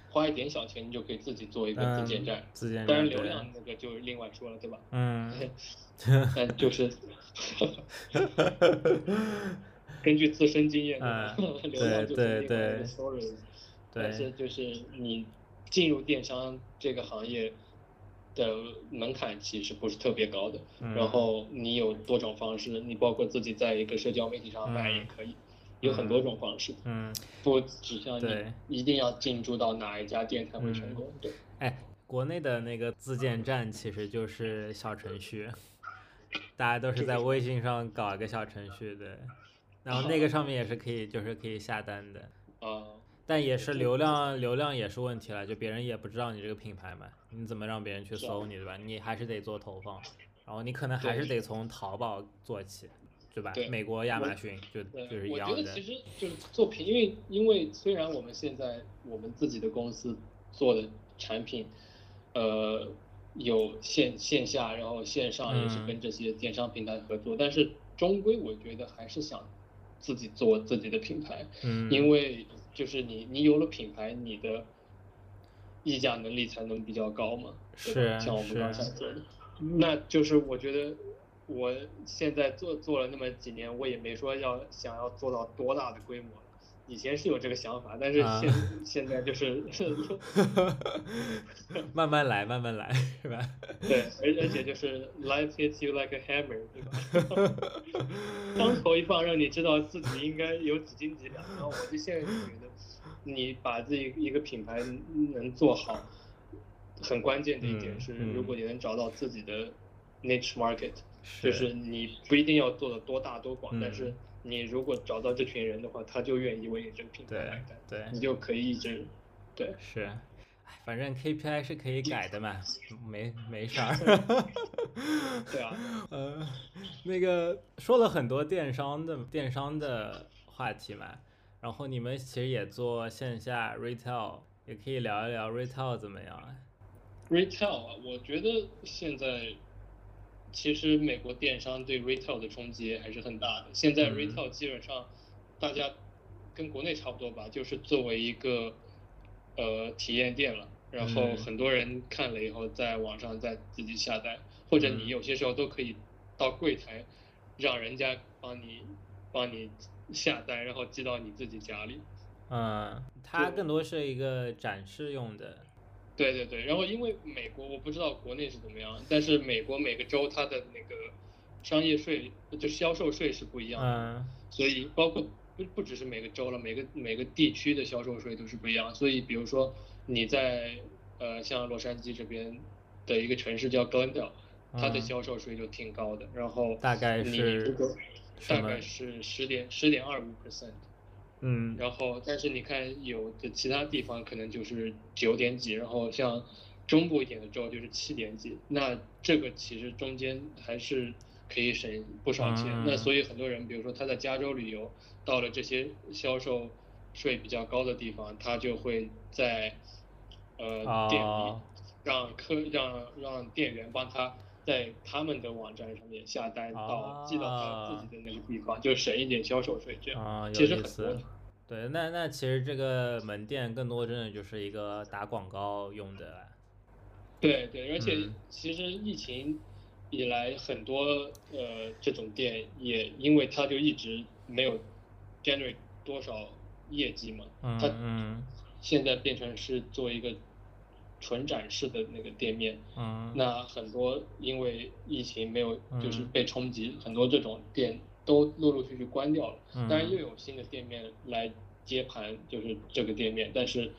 花一点小钱，你就可以自己做一个自建嗯站。，自建当然流量那个就另外说了，对吧？嗯，但就是 (laughs) 根据自身经验，嗯 (laughs) 流量就是对另外一个 story。但是，就是你进入电商这个行业的门槛其实不是特别高的，嗯然后你有多种方式，你包括自己在一个社交媒体上卖也嗯可以，有很多种方式，嗯，不指向你对一定要进驻到哪一家店才会成嗯功，对。哎，国内的那个自建站其实就是小程序，(laughs) 大家都是在微信上搞一个小程序对，然后那个上面也是可以，就是可以下单的。啊、但也是流量，流量也是问题了，就别人也不知道你这个品牌嘛，你怎么让别人去搜你，对吧？你还是得做投放，然后你可能还是得从淘宝做起，对吧？对美国亚马逊就对，就是一我觉得其，实就是做品，因为因为虽然我们现在我们自己的公司做的产品，呃，有线线下，然后线上也是跟这些电商平台合作，但是终归我觉得还是想自己做自己的品牌，嗯，因为就是你你有了品牌，你的议价能力才能比较高嘛，是像我们刚才说的，那就是我觉得我现在做做了那么几年，我也没说要想要做到多大的规模。以前是有这个想法，但是现现在就是 (laughs) 慢慢来，慢慢来，是吧？对，而而且就是 life hits you like a hammer，对吧？当头一棒，让你知道自己应该有几斤几两。然后我就现在就觉得，你把自己一个品牌能做好，很关键的一点是，如果你能找到自己的 niche market，就是你不一定要做的多大多广，但是。你如果找到这群人的话，他就愿意为你这个品牌买单，对，你就可以一直，对，是，反正 KPI 是可以改的嘛，没没事儿。(laughs) 对啊，呃，那个说了很多电商的电商的话题嘛，然后你们其实也做线下 retail，也可以聊一聊 retail 怎么样啊？retail 啊，我觉得现在。其实美国电商对 retail 的冲击还是很大的。现在 retail 基本上大家跟国内差不多吧，就是作为一个呃体验店了。然后很多人看了以后，在网上再自己下单，或者你有些时候都可以到柜台让人家帮你帮你下单，然后寄到你自己家里。嗯，它更多是一个展示用的。对对对，然后因为美国我不知道国内是怎么样，但是美国每个州它的那个商业税就销售税是不一样的，所以包括不不只是每个州了，每个每个地区的销售税都是不一样。所以比如说你在呃像洛杉矶这边的一个城市叫 Glendale，它的销售税就挺高的，然后大概是大概是十点十点二五 percent。嗯，然后，但是你看，有的其他地方可能就是九点几，然后像中部一点的州就是七点几，那这个其实中间还是可以省不少钱。那所以很多人，比如说他在加州旅游，到了这些销售税比较高的地方，他就会在呃店里让客让让店员帮他。在他们的网站上面下单到寄到他自己的那个地方，就省一点销售税，这样啊其实很多。对，那那其实这个门店更多真的就是一个打广告用的。对对，而且其实疫情以来，很多呃这种店也因为它就一直没有 generate 多少业绩嘛，他现在变成是做一个。纯展示的那个店面，嗯，那很多因为疫情没有就是被冲击，很多这种店都陆陆续续关掉了。当然又有新的店面来接盘，就是这个店面，但是，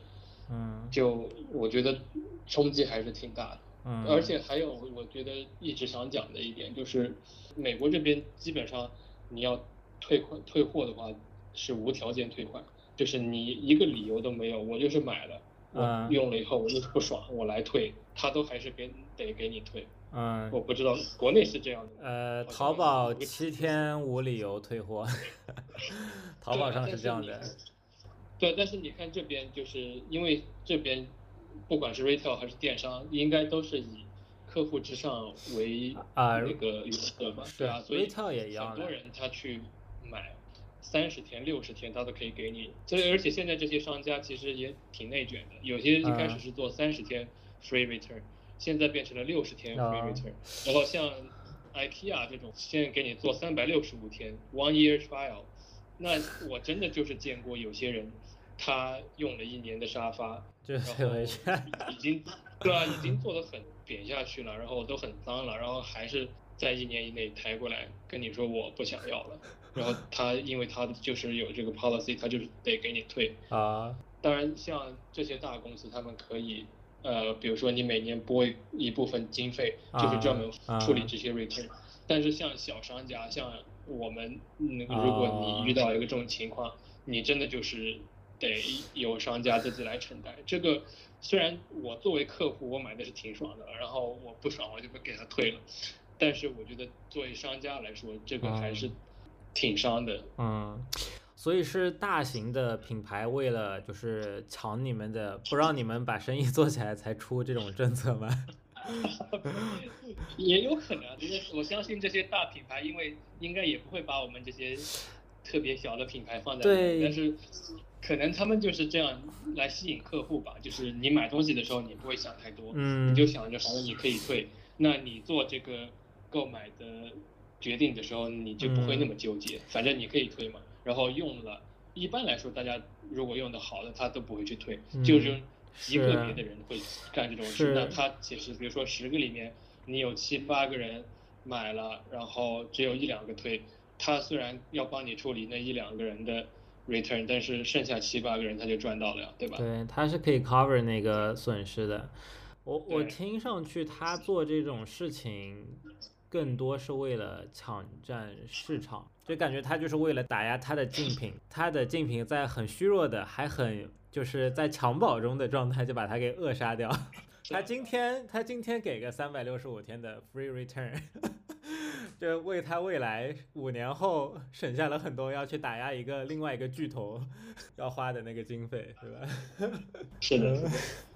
嗯，就我觉得冲击还是挺大的。嗯，而且还有我觉得一直想讲的一点就是，美国这边基本上你要退款退货的话是无条件退款，就是你一个理由都没有，我就是买了。我用了以后我就是不爽，我来退，他都还是给得给你退。嗯，我不知道国内是这样的。呃，淘宝七天无理由退货，(laughs) 淘宝上是这样的。对，但是你看这边就是因为这边不管是 retail 还是电商，应该都是以客户至上为啊那个原则吧？对啊，所以很多人他去买。三十天、六十天，他都可以给你。所以，而且现在这些商家其实也挺内卷的。有些一开始是做三十天 free return，现在变成了六十天 free return。然后像 IKEA 这种，现在给你做三百六十五天 one year trial。那我真的就是见过有些人，他用了一年的沙发，(laughs) 然后已经对啊，已经做的很扁下去了，然后都很脏了，然后还是在一年以内抬过来跟你说我不想要了。然后他因为他就是有这个 policy，他就是得给你退啊。当然，像这些大公司，他们可以呃，比如说你每年拨一部分经费，就是专门处理这些 return。但是像小商家，像我们那个，如果你遇到一个这种情况，你真的就是得由商家自己来承担。这个虽然我作为客户，我买的是挺爽的，然后我不爽我就不给他退了。但是我觉得作为商家来说，这个还是。挺伤的，嗯，所以是大型的品牌为了就是抢你们的，不让你们把生意做起来才出这种政策吗？(laughs) 也有可能，就是我相信这些大品牌，因为应该也不会把我们这些特别小的品牌放在对，但是可能他们就是这样来吸引客户吧。就是你买东西的时候，你不会想太多，嗯，你就想着反正你可以退，那你做这个购买的决定的时候，你就不会那么纠结，反正你可以推嘛。然后用了，一般来说，大家如果用的好的，他都不会去退，就是。极个别的人会干这种事，那他其实比如说十个里面，你有七八个人买了，然后只有一两个退，他虽然要帮你处理那一两个人的 return，但是剩下七八个人他就赚到了呀，对吧？对，他是可以 cover 那个损失的。我我听上去他做这种事情，更多是为了抢占市场，就感觉他就是为了打压他的竞品，他的竞品在很虚弱的，还很。就是在襁褓中的状态就把他给扼杀掉。(laughs) 他今天他今天给个三百六十五天的 free return，(laughs) 就为他未来五年后省下了很多要去打压一个另外一个巨头 (laughs) 要花的那个经费，对吧？是的，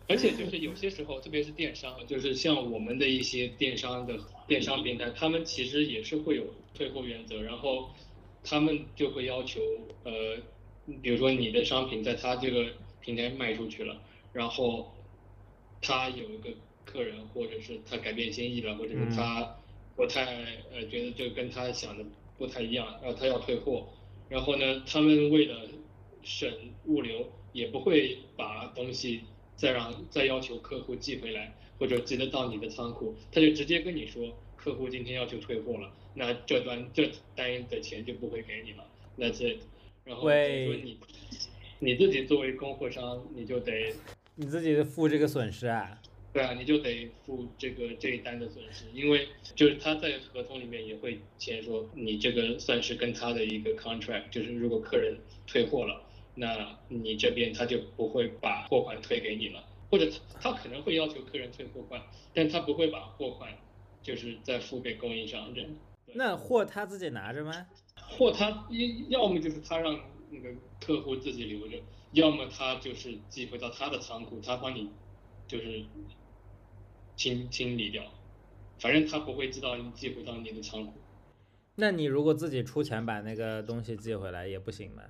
而且就是有些时候，特别是电商，就是像我们的一些电商的电商平台，他们其实也是会有退货原则，然后他们就会要求呃，比如说你的商品在他这个。平台卖出去了，然后他有一个客人，或者是他改变心意了，或者是他不太呃觉得这跟他想的不太一样，然后他要退货，然后呢，他们为了省物流，也不会把东西再让再要求客户寄回来，或者寄得到你的仓库，他就直接跟你说，客户今天要求退货了，那这单这单的钱就不会给你了，那这，然后说你。你自己作为供货商，你就得你自己付这个损失啊？对啊，你就得付这个这一单的损失，因为就是他在合同里面也会签说，你这个算是跟他的一个 contract，就是如果客人退货了，那你这边他就不会把货款退给你了，或者他可能会要求客人退货款，但他不会把货款就是再付给供应商这样。那货他自己拿着吗？货他要要么就是他让。那个客户自己留着，要么他就是寄回到他的仓库，他帮你就是清清理掉，反正他不会知道你寄回到你的仓库。那你如果自己出钱把那个东西寄回来也不行吗？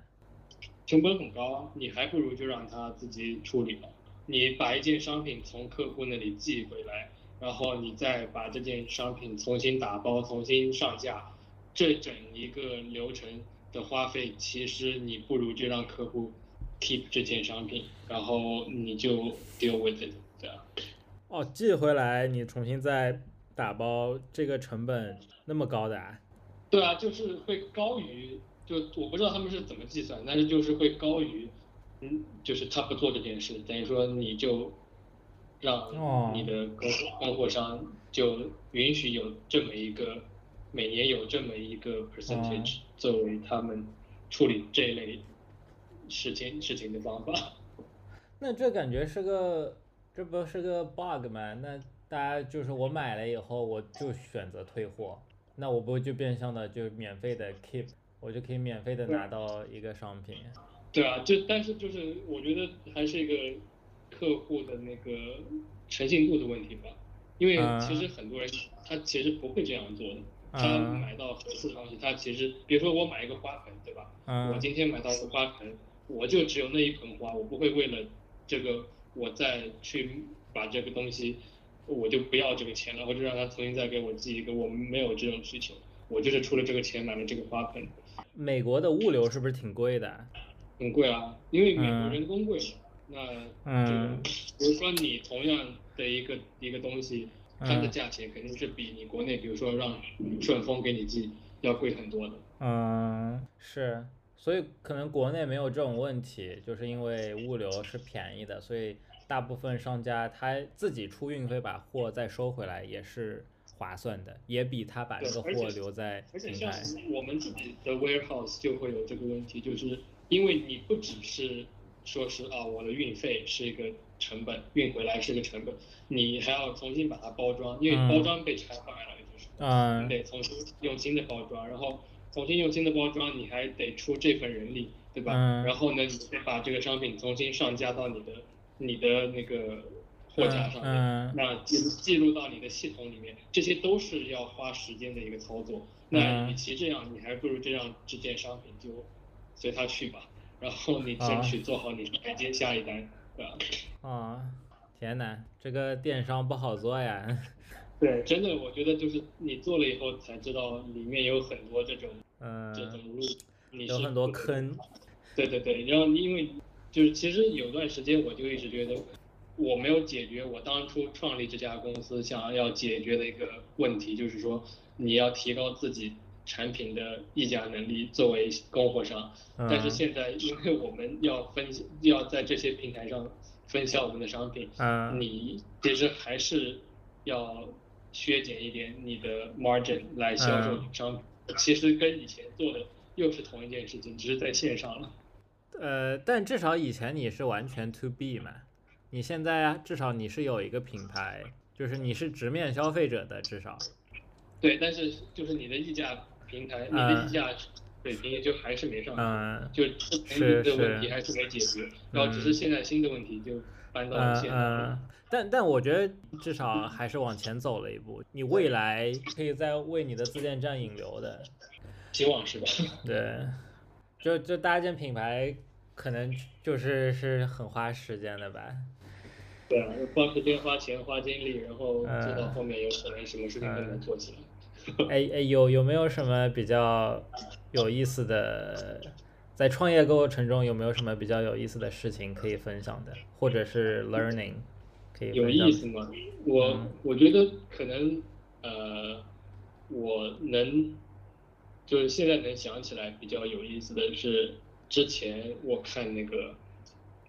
成本很高啊，你还不如就让他自己处理了。你把一件商品从客户那里寄回来，然后你再把这件商品重新打包、重新上架，这整一个流程。的花费，其实你不如就让客户 keep 这件商品，然后你就 deal with it，这样。哦，寄回来你重新再打包，这个成本那么高的啊？对啊，就是会高于，就我不知道他们是怎么计算，但是就是会高于，嗯，就是他不做这件事，等于说你就让你的供供货商就允许有这么一个。每年有这么一个 percentage 作为他们处理这一类事情事情的方法。(laughs) 那这感觉是个，这不是个 bug 吗？那大家就是我买了以后，我就选择退货，那我不就变相的就免费的 keep，我就可以免费的拿到一个商品。对啊，就但是就是我觉得还是一个客户的那个诚信度的问题吧，因为其实很多人他其实不会这样做的。他买到合适的东西，他其实，比如说我买一个花盆，对吧？我今天买到一个花盆，我就只有那一盆花，我不会为了这个，我再去把这个东西，我就不要这个钱了，我就让他重新再给我寄一个。我们没有这种需求，我就是出了这个钱买了这个花盆。美国的物流是不是挺贵的？很贵啊，因为美国人工贵。那嗯，比如说你同样的一个一个东西。它的价钱肯定是比你国内，比如说让顺丰给你寄要贵很多的。嗯，是，所以可能国内没有这种问题，就是因为物流是便宜的，所以大部分商家他自己出运费把货再收回来也是划算的，也比他把这个货留在而且像我们自己的 warehouse 就会有这个问题，就是因为你不只是说是啊，我的运费是一个。成本运回来是个成本，你还要重新把它包装，因为包装被拆坏了，就是，嗯，得重新用新的包装，然后重新用新的包装，你还得出这份人力，对吧？然后呢，你再把这个商品重新上架到你的你的那个货架上面，那进进入到你的系统里面，这些都是要花时间的一个操作。那与其这样，你还不如这样这件商品就随他去吧，然后你争取做好你再接下一单，对吧？啊，天呐，这个电商不好做呀。(laughs) 对，真的，我觉得就是你做了以后才知道里面有很多这种，嗯，这种路，有很多坑。对对对，然后因为就是其实有段时间我就一直觉得我没有解决我当初创立这家公司想要解决的一个问题，就是说你要提高自己产品的议价能力作为供货商。但是现在因为我们要分要在这些平台上分销我们的商品，你其实还是要。削减一点你的 margin 来销售商品，其实跟以前做的又是同一件事情，只是在线上了。呃，但至少以前你是完全 to B 嘛，你现在啊，至少你是有一个品牌，就是你是直面消费者的，至少。对，但是就是你的溢价平台，你的溢价水平就还是没上去，就之前的问题还是没解决，然后只是现在新的问题就搬到了线上。但但我觉得至少还是往前走了一步，你未来可以再为你的自建站引流的，希望是吧？(laughs) 对，就就搭建品牌，可能就是是很花时间的吧？对啊，花时间、花钱、花精力，然后做到后面有可能什么事情都能做起来。哎哎，有有没有什么比较有意思的，在创业过程中有没有什么比较有意思的事情可以分享的，或者是 learning？可以有意思吗？我我觉得可能呃，我能就是现在能想起来比较有意思的是，之前我看那个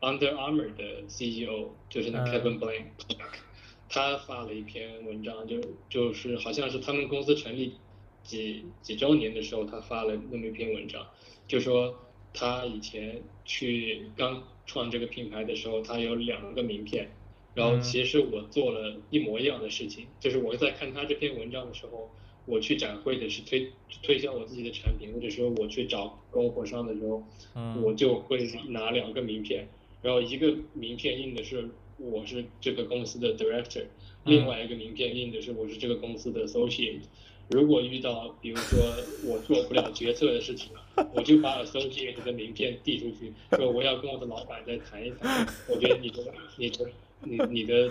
Under Armour 的 CEO 就是那 Kevin Blank，他发了一篇文章，就就是好像是他们公司成立几几周年的时候，他发了那么一篇文章，就说他以前去刚创这个品牌的时候，他有两个名片。然后其实我做了一模一样的事情，就是我在看他这篇文章的时候，我去展会的是推推销我自己的产品，或者说我去找供货商的时候，我就会拿两个名片，然后一个名片印的是我是这个公司的 director，另外一个名片印的是我是这个公司的 associate。如果遇到比如说我做不了决策的事情，(laughs) 我就把 associate 的名片递出去，说我要跟我的老板再谈一谈，我觉得你的你的。你你的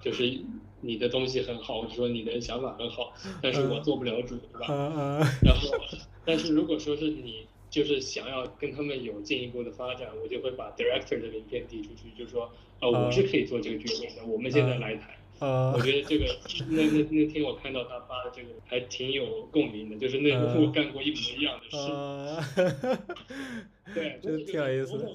就是你的东西很好，或者说你的想法很好，但是我做不了主，对吧？然后，但是如果说是你就是想要跟他们有进一步的发展，我就会把 director 的名片递出去，就说，呃，我是可以做这个决定的，我们现在来谈。我觉得这个那那那天我看到他发的这个还挺有共鸣的，就是那我干过一模一样的事。(laughs) 对，就是挺有意思的。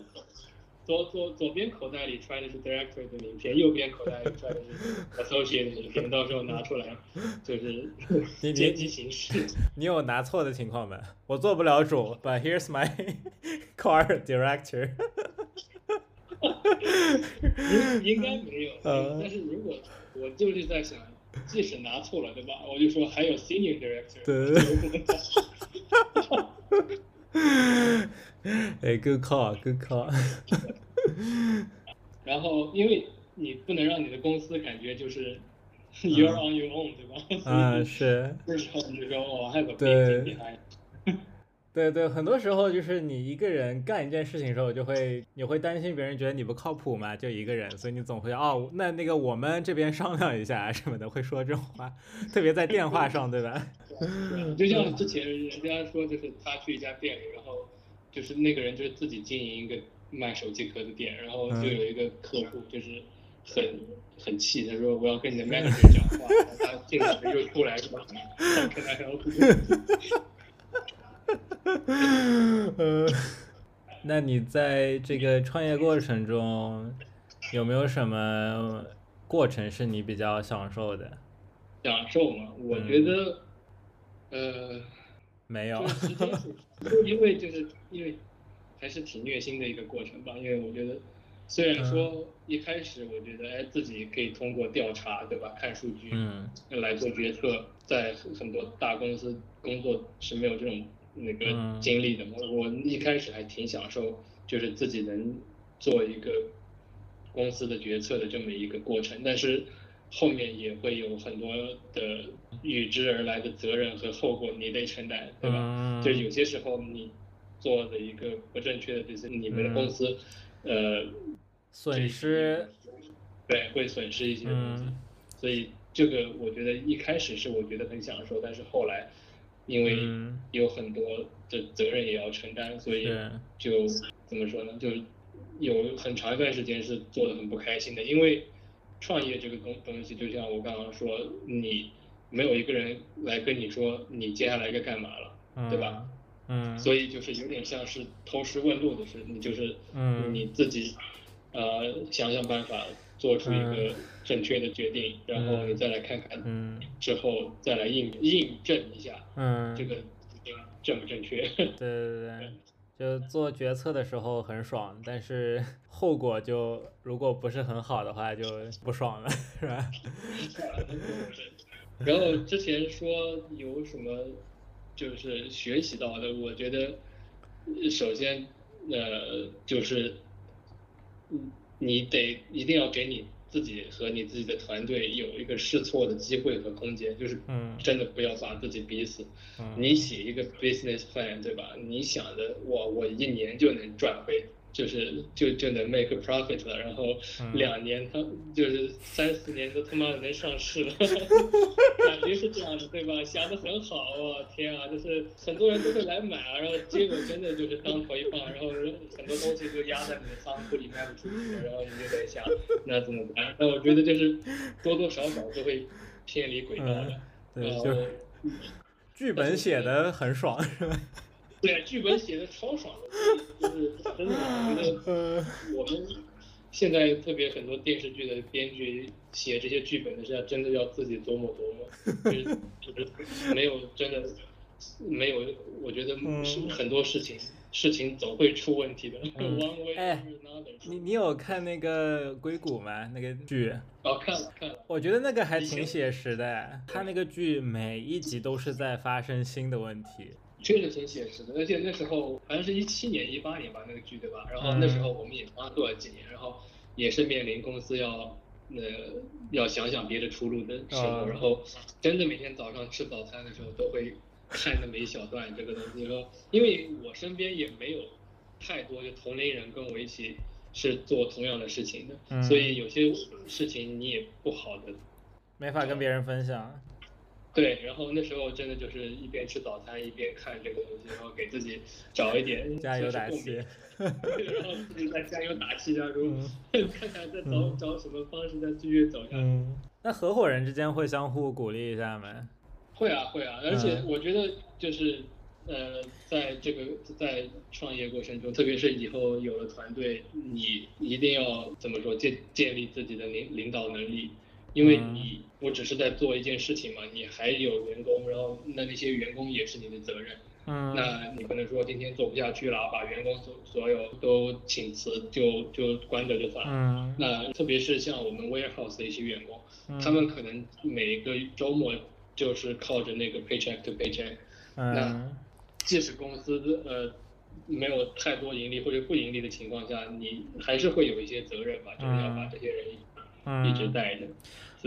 左左左边口袋里揣的是 director 的名片，右边口袋里揣的是 (laughs) associate 的名片，到时候拿出来就是 (laughs) 阶级形式。(laughs) 你有拿错的情况没？我做不了主，but here's my card director。应应该没有，但是如果我就是在想，即使拿错了，对吧？我就说还有 senior director。对。(laughs) 哎，good call，good call。(laughs) 然后，因为你不能让你的公司感觉就是 (laughs) you're on your own，对吧？啊，是。这时候你就说，我还有个背景还。对对，很多时候就是你一个人干一件事情的时候，就会你会担心别人觉得你不靠谱嘛，就一个人，所以你总会哦，那那个我们这边商量一下什么的，会说这种话，特别在电话上，对吧？就像之前人家说，就是他去一家店里，然后就是那个人就是自己经营一个卖手机壳的店，然后就有一个客户就是很很气，他说我要跟你的 manager 讲话，他进来又出来是吧？跟他聊。呃，(laughs) (laughs) 那你在这个创业过程中有没有什么过程是你比较享受的？享受嘛，我觉得，呃，没有，(laughs) 因为就是因为还是挺虐心的一个过程吧。因为我觉得，虽然说一开始我觉得，哎，自己可以通过调查，对吧？看数据，嗯，来做决策，在很多大公司工作是没有这种。那个经历的嘛，我一开始还挺享受，就是自己能做一个公司的决策的这么一个过程，但是后面也会有很多的与之而来的责任和后果，你得承担，对吧？就有些时候你做的一个不正确的决策，你们的公司呃损失，对，会损失一些东西，所以这个我觉得一开始是我觉得很享受，但是后来因为有很多的责任也要承担，所以就怎么说呢？就有很长一段时间是做的很不开心的，因为创业这个东东西，就像我刚刚说，你没有一个人来跟你说你接下来该干嘛了，对吧？嗯。所以就是有点像是偷师问路的事，你就是你自己呃想想办法做出一个正确的决定，然后你再来看看之后再来印印证一下，嗯，这个正不正确？对对对。(laughs) 就做决策的时候很爽，但是 (laughs) 后果就如果不是很好的话就不爽了，是吧？(laughs) 然后之前说有什么就是学习到的，我觉得首先呃就是嗯你得一定要给你。自己和你自己的团队有一个试错的机会和空间，就是真的不要把自己逼死。你写一个 business plan，对吧？你想的，我我一年就能赚回。就是就就能 make a profit 了，然后两年他就是三四年都他妈能上市了，(laughs) 感觉是这样的，对吧？想的很好啊，天啊，就是很多人都会来买啊，然后结果真的就是当头一棒，然后很多东西就压在你的仓库里卖不出去，然后你就在想那怎么办？那我觉得就是多多少少都会偏离轨道的，然后剧本写的很爽，是吧？对，剧本写的超爽的，就是真的，我觉得我们现在特别很多电视剧的编剧写这些剧本的时候真的要自己琢磨琢磨，就是就是没有真的没有，我觉得是很多事情事情总会出问题的。(laughs) 哎，你你有看那个硅谷吗？那个剧？哦，看了看了。我觉得那个还挺写实的，他那个剧每一集都是在发生新的问题。确实挺写实的，而且那时候好像是一七年、一八年吧，那个剧对吧？然后那时候我们也刚做了几年，然后也是面临公司要呃要想想别的出路的时候，然后真的每天早上吃早餐的时候都会看那么一小段这个东西，说因为我身边也没有太多就同龄人跟我一起是做同样的事情的，所以有些事情你也不好的，没法跟别人分享。对，然后那时候真的就是一边吃早餐一边看这个东西，然后给自己找一点加油打气，(laughs) 然后自己再加油打气，(laughs) 然后看看再找找什么方式再继续走下去。那合伙人之间会相互鼓励一下吗？会啊会啊，而且我觉得就是呃，在这个在创业过程中，特别是以后有了团队，你一定要怎么说建建立自己的领领导能力。因为你我只是在做一件事情嘛，你还有员工，然后那那些员工也是你的责任。嗯，那你不能说今天做不下去了，把员工所所有都请辞，就就关着就算了。嗯，那特别是像我们 warehouse 的一些员工，他们可能每个周末就是靠着那个 paycheck to paycheck。嗯，那即使公司呃没有太多盈利或者不盈利的情况下，你还是会有一些责任吧，就是要把这些人一直带着。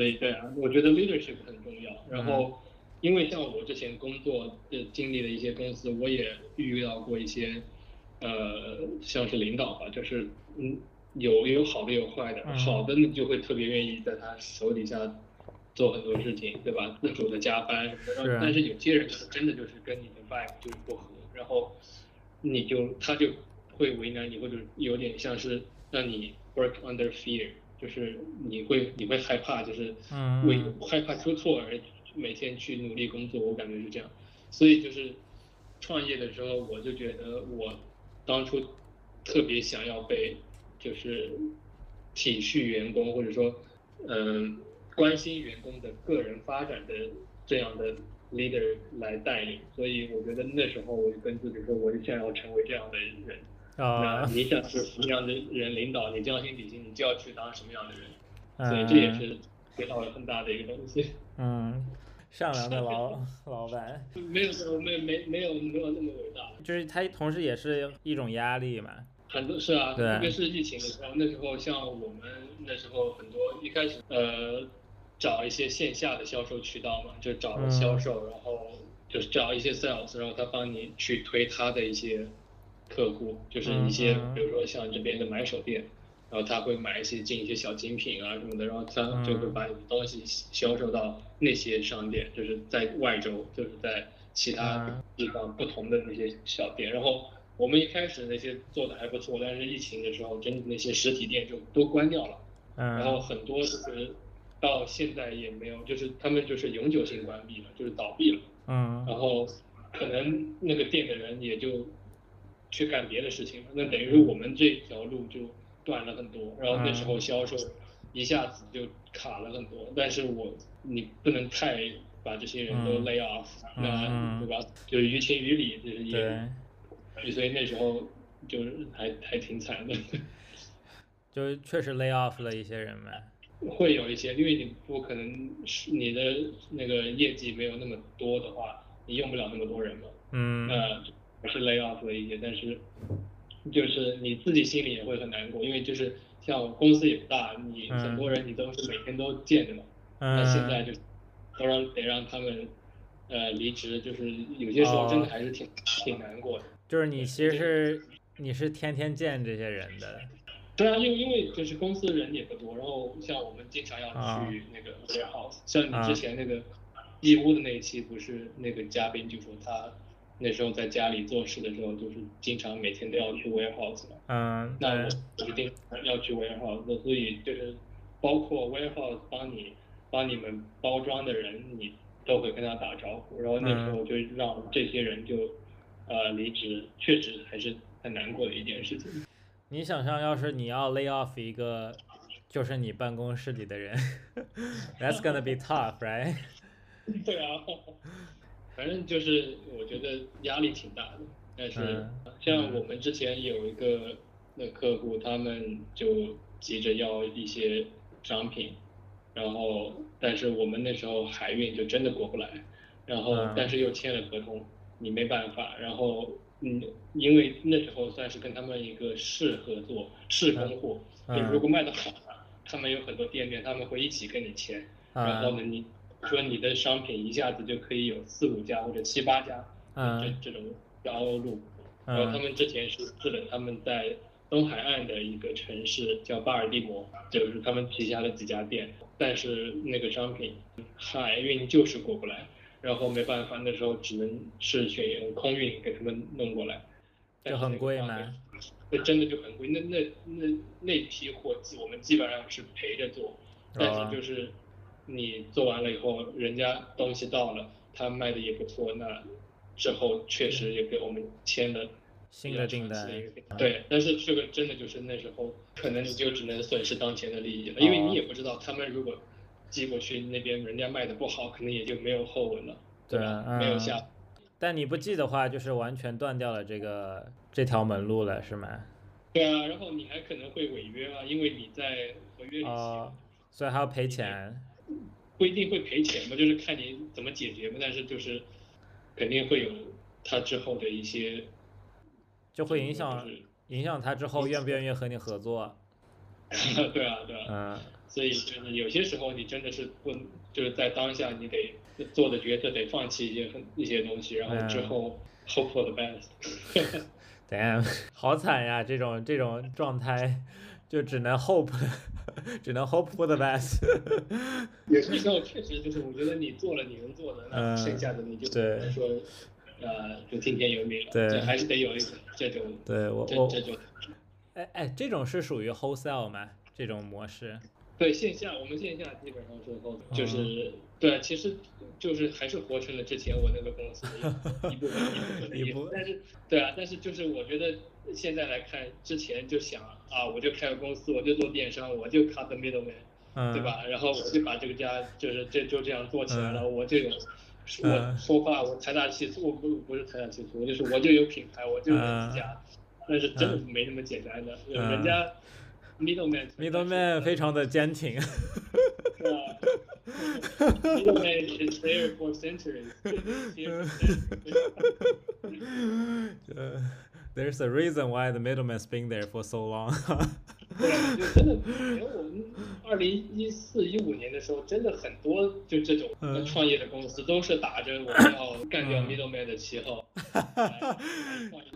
所以对啊，我觉得 leadership 很重要。然后，因为像我之前工作的经历的一些公司，我也遇到过一些，呃，像是领导吧，就是嗯，有有好的有坏的。好的你就会特别愿意在他手底下做很多事情，对吧？自主的加班。是。但是有些人真的就是跟你的 vibe 就是不合，然后你就他就会为难你，或者有点像是让你 work under fear。就是你会你会害怕，就是为害怕出错而每天去努力工作，我感觉是这样。所以就是创业的时候，我就觉得我当初特别想要被就是体恤员工，或者说嗯关心员工的个人发展的这样的 leader 来带领。所以我觉得那时候我就跟自己说，我就想要成为这样的人。啊，你想是什么样的人领导，你将心比心，你就要去当什么样的人，所以这也是学到了很大的一个东西。(laughs) 嗯，善良的老老板，没有没有没没没有没有那么伟大，就是他同时也是一种压力嘛。很多是啊，特别是疫情的时候，那时候像我们那时候很多一开始呃找一些线下的销售渠道嘛，就找了销售，然后就是找一些 sales，然后他帮你去推他的一些客户，就是一些嗯。嗯比如说像这边的买手店，然后他会买一些进一些小精品啊什么的，然后他就会嗯把你的东西销售到那些商店，就是在外州，就是在其他嗯。地方不同的那些小店，然后。我们一开始那些做的还不错，但是疫情的时候，真的那些实体店就都关掉了，然后嗯很多就是到现在也没有，就是他们就是永久性关闭了，就是倒闭了，嗯。然后可能那个店的人也就去干别的事情了，那等于说我们这条路就断了很多，然后那时候销售一下子就卡了很多，但是我你不能太把这些人都嗯。lay off，、嗯那嗯。对吧？就是于情于理，就是也对，所以那时候就是还还挺惨的，(laughs) 就是确实 lay off 了一些人呗。会有一些，因为你不可能是你的那个业绩没有那么多的话，你用不了那么多人嘛，嗯。那还是 lay off 的一些，但是就是你自己心里也会很难过，因为就是像公司也不大，你嗯。很多人你都是每天都见的嘛，那现在嗯就都让得让他们呃离职，就是有些时候真的哦。还是挺、挺难过的。就是你其实是你是天天见这些人的。对啊，因为因为就是公司人也不多，然后像我们经常要啊。去那个 warehouse，、像你啊。之前那个义乌的那一期，不是那个嘉宾就说他那时候在家里做事的时候，就是经常每天都要去 warehouse 嘛，嗯，那对。我一定要去 warehouse，所以就是包括 warehouse 帮你帮你们包装的人，你都会跟他打招呼，然后那时候就让这些人就呃离职，确实还是很难过的一件事情。你想象，要是你要 lay off 一个，就是你办公室里的人，(laughs) That's gonna be tough, right？对啊，反正就是我觉得压力挺大的，但是嗯。像我们之前有一个那客户，他们就急着要一些商品，然后但是我们那时候海运就真的过不来，然后嗯。但是又签了合同，你没办法，然后嗯，因为那时候算是跟他们一个试合作、试供货，嗯。就如果卖得好了，他们有很多店面，他们会一起跟你签。然后呢，嗯你说你的商品一下子就可以有四五家或者七八家，嗯这这种销路。然后他嗯们之前是试了他们在东海岸的一个城市叫巴尔的摩，就是他们旗下的几家店，但是那个商品海运就是过不来，然后没办法，那时候只能是选用空运给他们弄过来，就很贵吗？那真的就很贵，那那那那批货基我们基本上是陪着做，但哦是就是你做完了以后，人家东西到了，他卖的也不错，那之后确实也给我们签了新的订单对，但是这个真的就是那时候可能你就只能损失当前的利益了，因为你也不知道他们如果寄过去那边人家卖的不好，可能也就没有后文了，对吧？嗯没有下。但你不寄的话，就是完全断掉了这个这条门路了，是吗？对啊，然后你还可能会违约啊，因为你在合约里写哦，所以还要赔钱。不一定会赔钱嘛，就是看你怎么解决嘛。但是就是肯定会有他之后的一些，就会影响就是影响他之后愿不愿意和你合作。(laughs) 对啊对啊，嗯所以就是有些时候你真的是不就是在当下你得做的决策得放弃一些很一些东西，然后之嗯后 hope for the best。(laughs) damn，好惨呀！这种这种状态，就只能 hope，(laughs) 只能 hope for the best。有些时候确实就是我觉得你做了你能做的，那嗯剩下的你就对只能说呃就听天由命了，对就还是得有一个这种对我我这这种。哎哎，这种是属于 wholesale 吗？这种模式？对线下，我们线下基本上是 h o l e 就是、对，其实就是还是活成了之前我那个公司的一一部分 (laughs) 一部分的一部意思。但是对啊，但是就是我觉得现在来看，之前就想啊，我就开个公司，我就做电商，我就 cut the middleman，、嗯，对？吧？然后我就把这个家就是这就这样做起来了，嗯我就有。我嗯说话，我财大气粗，我不不是财大气粗，就是我就有品牌，我就有自家，但是真的没那么简单的，嗯人家 middleman Middleman 非常的坚挺。(laughs) 是吧？Middleman is there for centuries. (laughs) 呃，(laughs) There's a reason why the middleman's been there for so long 对，就真的，因为我们二零一四一五年的时候，真的很多就这种创业的公司都是打着我们要干掉 middleman 的旗号，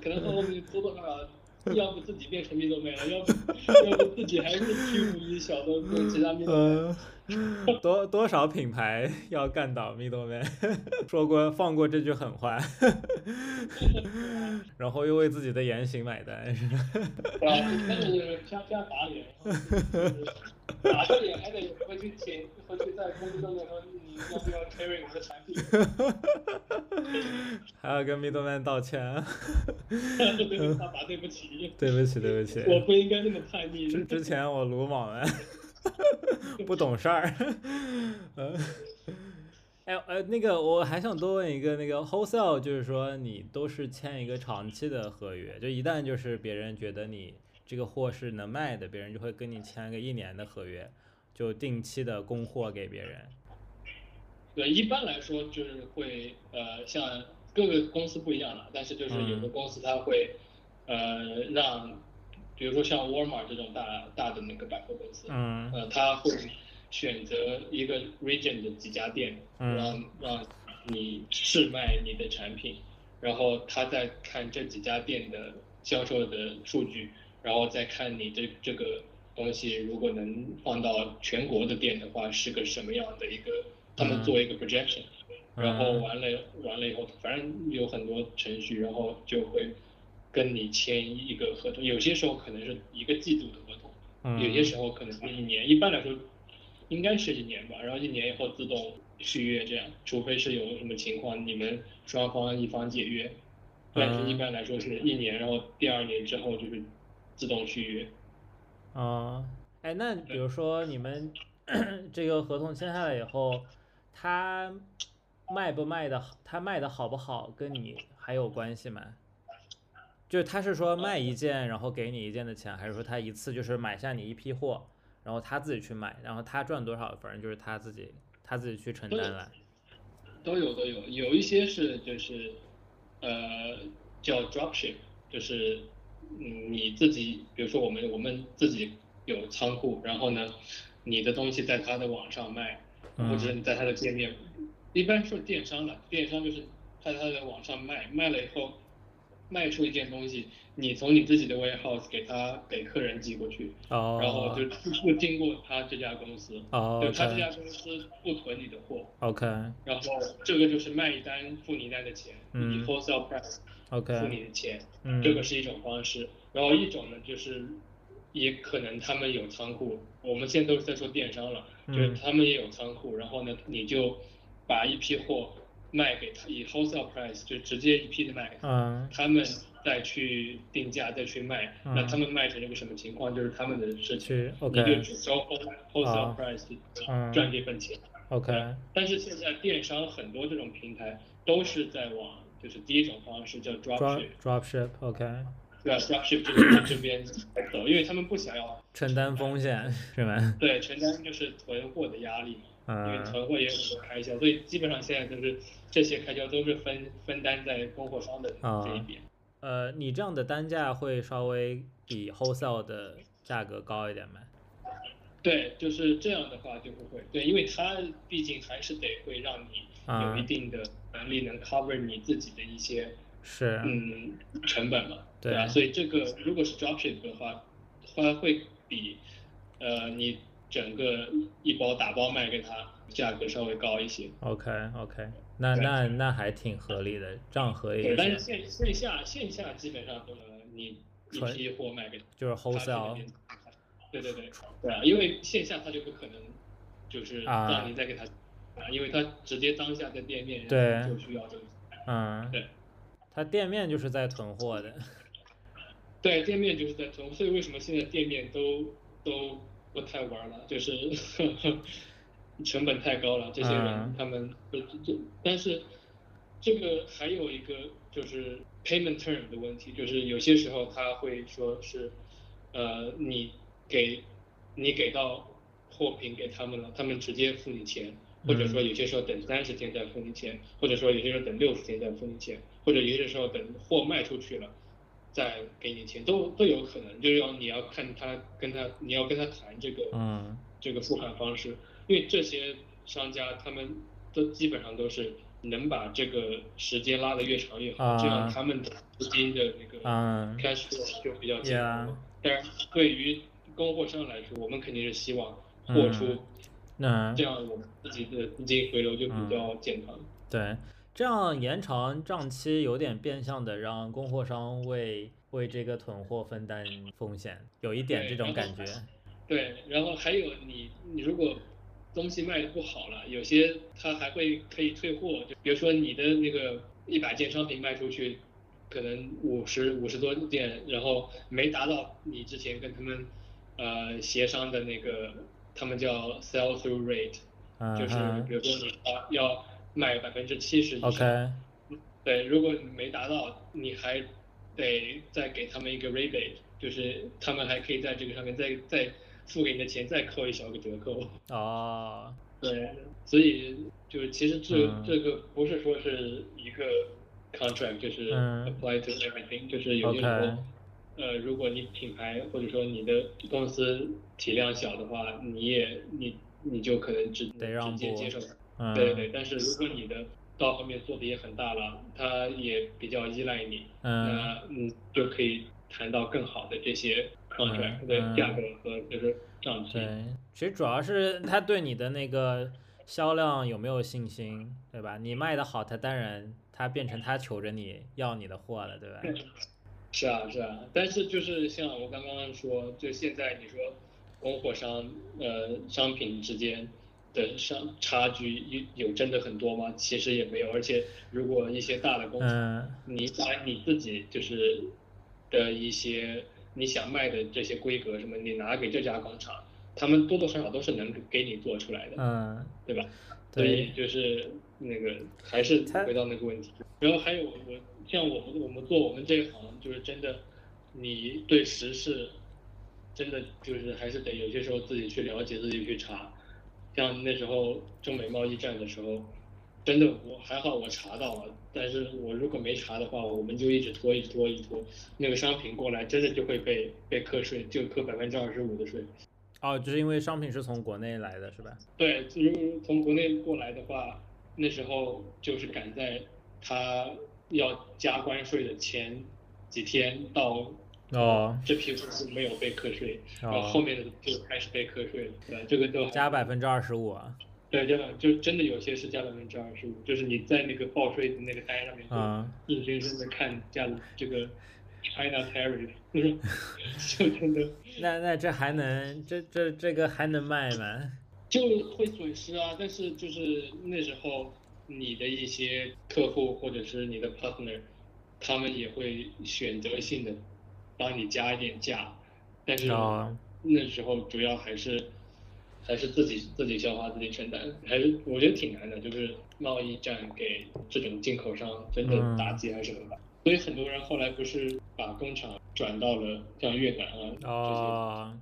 可能后面多多少少。要不自己变成 middleman 了，要不要不自己还是虚无一小的跟其他 middleman。(laughs) 多多少品牌 (laughs) 要干倒 middleman，(laughs) 说过放过这句狠话，然后又为自己的言行买单，是吧？啊，那就是瞎瞎打脸，打着脸还得回去请，回去在公司上面说你要不要 carry 我的产品，还要跟 middleman 道歉，对他打对不起，对不起对不起，我不应该那么叛逆，之之前我鲁莽了。(laughs) 不懂事儿，嗯，哎呃，那个我还想多问一个，那个 wholesale 就是说你都是签一个长期的合约，就一旦就是别人觉得你这个货是能卖的，别人就会跟你签个一年的合约，就定期的供货给别人。对，一般来说就是会呃，像各个公司不一样了，但是就是有的公司它会呃让。比如说像沃尔玛这种大大的那个百货公司，嗯，呃，他会选择一个 region 的几家店，嗯让让你试卖你的产品，然后他再看这几家店的销售的数据，然后再看你这这个东西如果能放到全国的店的话，是个什么样的一个，他们做一个 projection，然后完了完了以后，反正有很多程序，然后就会。跟你签一个合同，有些时候可能是一个季度的合同，有些时候可能是一年。一般来说，应该是一年吧。然后一年以后自动续约，这样，除非是有什么情况，你们双方一方解约，但是一般来说是一年，然后第二年之后就是自动续约。啊，哎，那比如说你们 (clears throat) 这个合同签下来以后，他卖不卖的，他卖的好不好，跟你还有关系吗？就是他是说卖一件，然后给你一件的钱，还是说他一次就是买下你一批货，然后他自己去卖，然后他赚多少，反正就是他自己他自己去承担了。都有都有，有一些是就是呃叫 dropship，就是嗯你自己，比如说我们我们自己有仓库，然后呢你的东西在他的网上卖，或者你在他的店面，一般说电商的，电商就是在他的网上卖，卖了以后。卖出一件东西，你从你自己的 warehouse 给他给客人寄过去，然后就不经过他这家公司，就他这家公司不囤你的货。OK。然后这个就是卖一单付你一单的钱，以 wholesale price OK 付你的钱，这个是一种方式。然后一种呢就是，也可能他们有仓库，我们现在都是在说电商了，就是他们也有仓库，然后呢你就把一批货。卖给他以 wholesale price 就直接一批的卖，嗯，他们再去定价再去卖，那他们卖成一个什么情况就是他们的事情，你就只收 wholesale price 赚这份钱，OK。但是现在电商很多这种平台都是在往就是第一种方式叫 dropship，dropship，OK。对啊，dropship 就是这边走，因为他们不想要承担风险，是吗？对，承担就是囤货的压力嘛。因为囤货也有很多开销，所以基本上现在都是这些开销都是分分担在供货商的这一边。呃，你这样的单价会稍微比 wholesale 的价格高一点吗？对，就是这样的话就不会。对，因为它毕竟还是得会让你有一定的能力能 cover 你自己的一些是嗯成本嘛，对啊？所以这个如果是 dropship 的话，它会比呃你。整个一包打包卖给他，价格稍微高一些。OK OK，那那那还挺合理的，这样合理。但是线线下线下基本上都能你一批货卖给就是 wholesale。对对对，对啊，因为线下他就不可能就是让你再给他啊，因为他直接当下在店面就需要这个。嗯，对，他店面就是在囤货的。对，店面就是在囤，所以为什么现在店面都都。不太玩了，(laughs) 就是 (laughs) 成本太高了。这些人他们就就，但是这个还有一个就是 payment term 的问题，就是有些时候他会说是，呃，你给你给到货品给他们了，他们直接付你钱，或者说有些时候等三十天再付你钱，或者说有些时候等六十天再付你钱，或者有些时候等货卖出去了，再给你钱，都都有可能，就是要你要看他跟他你要跟他谈这个嗯。这个付款方式，因为这些商家他们都基本上都是能把这个时间拉得越长越好，这样啊他们的资金的那个嗯 cash flow 就比较健。但是对于供货商来说，我们肯定是希望货出，那这，样我们自己的资金回流就比较健康。对，这样延长账期有点变相的让供货商为为这个囤货分担风险，有一点这种感觉。对，然后还有你，你如果东西卖的不好了，有些他还会可以退货，就比如说你的那个一百件商品卖出去，可能五十五十多件，然后没达到你之前跟他们呃协商的那个，他们叫 sell through rate，就是比如说你啊要卖百分之七十以上。，OK，对，如果你没达到，你还得再给他们一个 rebate，就是他们还可以在这个上面再再付给你的钱再扣一小个折扣。哦，对，所以就是其实这、嗯这个不是说是一个 contract，就是嗯 apply to everything，就是有些时候呃，如果你品牌或者说你的公司体量小的话，你也你你就可能只得让步直接接受。嗯，对对对，但是如果你的到后面做的也很大了，他也比较依赖你，嗯那嗯就可以谈到更好的这些 contract 的价格和就是账期。对，其实主要是他对你的那个销量有没有信心，对吧？你卖的好，他当然他变成他求着你要你的货了，对吧？是啊是啊，但是就是像我刚刚说，就现在你说供货商呃商品之间的上差距有有真的很多吗？其实也没有，而且如果一些大的工厂，嗯你把你自己就是的一些你想卖的这些规格什么，你拿给这家工厂，他们多多少少都是能给你做出来的，嗯，对吧？所以，就是那个还是回到那个问题。然后还有我像我们我们做我们这一行，就是真的，你对时事真的就是还是得有些时候自己去了解，自己去查。像那时候中美贸易战的时候，真的我还好我查到了，但是我如果没查的话，我们就一直拖一直拖一直拖，那个商品过来真的就会被被课税，就课百分之二十五的税。哦，就是因为商品是从国内来的，是吧？对，如果从国内过来的话，那时候就是赶在他要加关税的前几天到哦，这批货是没有被课税，然后哦后面的就开始被课税了。对，这个都加百分之二十五啊，对，真的就真的有些是加百分之二十五，就是你在那个报税的那个单上面嗯，就硬生生的看加了这个 China tariff，就 (laughs) 真的 (laughs) 那那这还能这这这个还能卖吗？就会损失啊。但是就是那时候你的一些客户或者是你的 partner，他们也会选择性的帮你加一点价，但是哦那时候主要还是还是自己自己消化自己承担，还是我觉得挺难的。就是贸易战给这种进口商真的嗯打击还是很大，所以很多人后来不是把工厂转到了像越南啊这些。哦，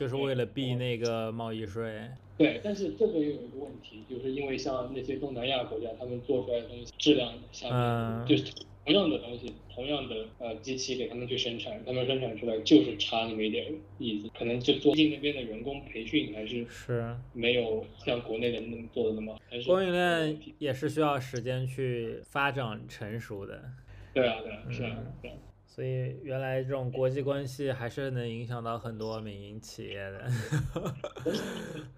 就是为了避那个贸易税。对，但是这个又有一个问题，就是因为像那些东南亚国家，他们做出来的东西质量下面，嗯就是同样的东西，同样的呃机器给他们去生产，他们生产出来就是差那么一点意思，可能就做进那边的员工培训还是是，没有像国内的那么做的那么供应链也是需要时间去发展成熟的。对啊对啊是啊嗯对啊，所以原来这种国际关系还是能影响到很多民营企业的。(laughs)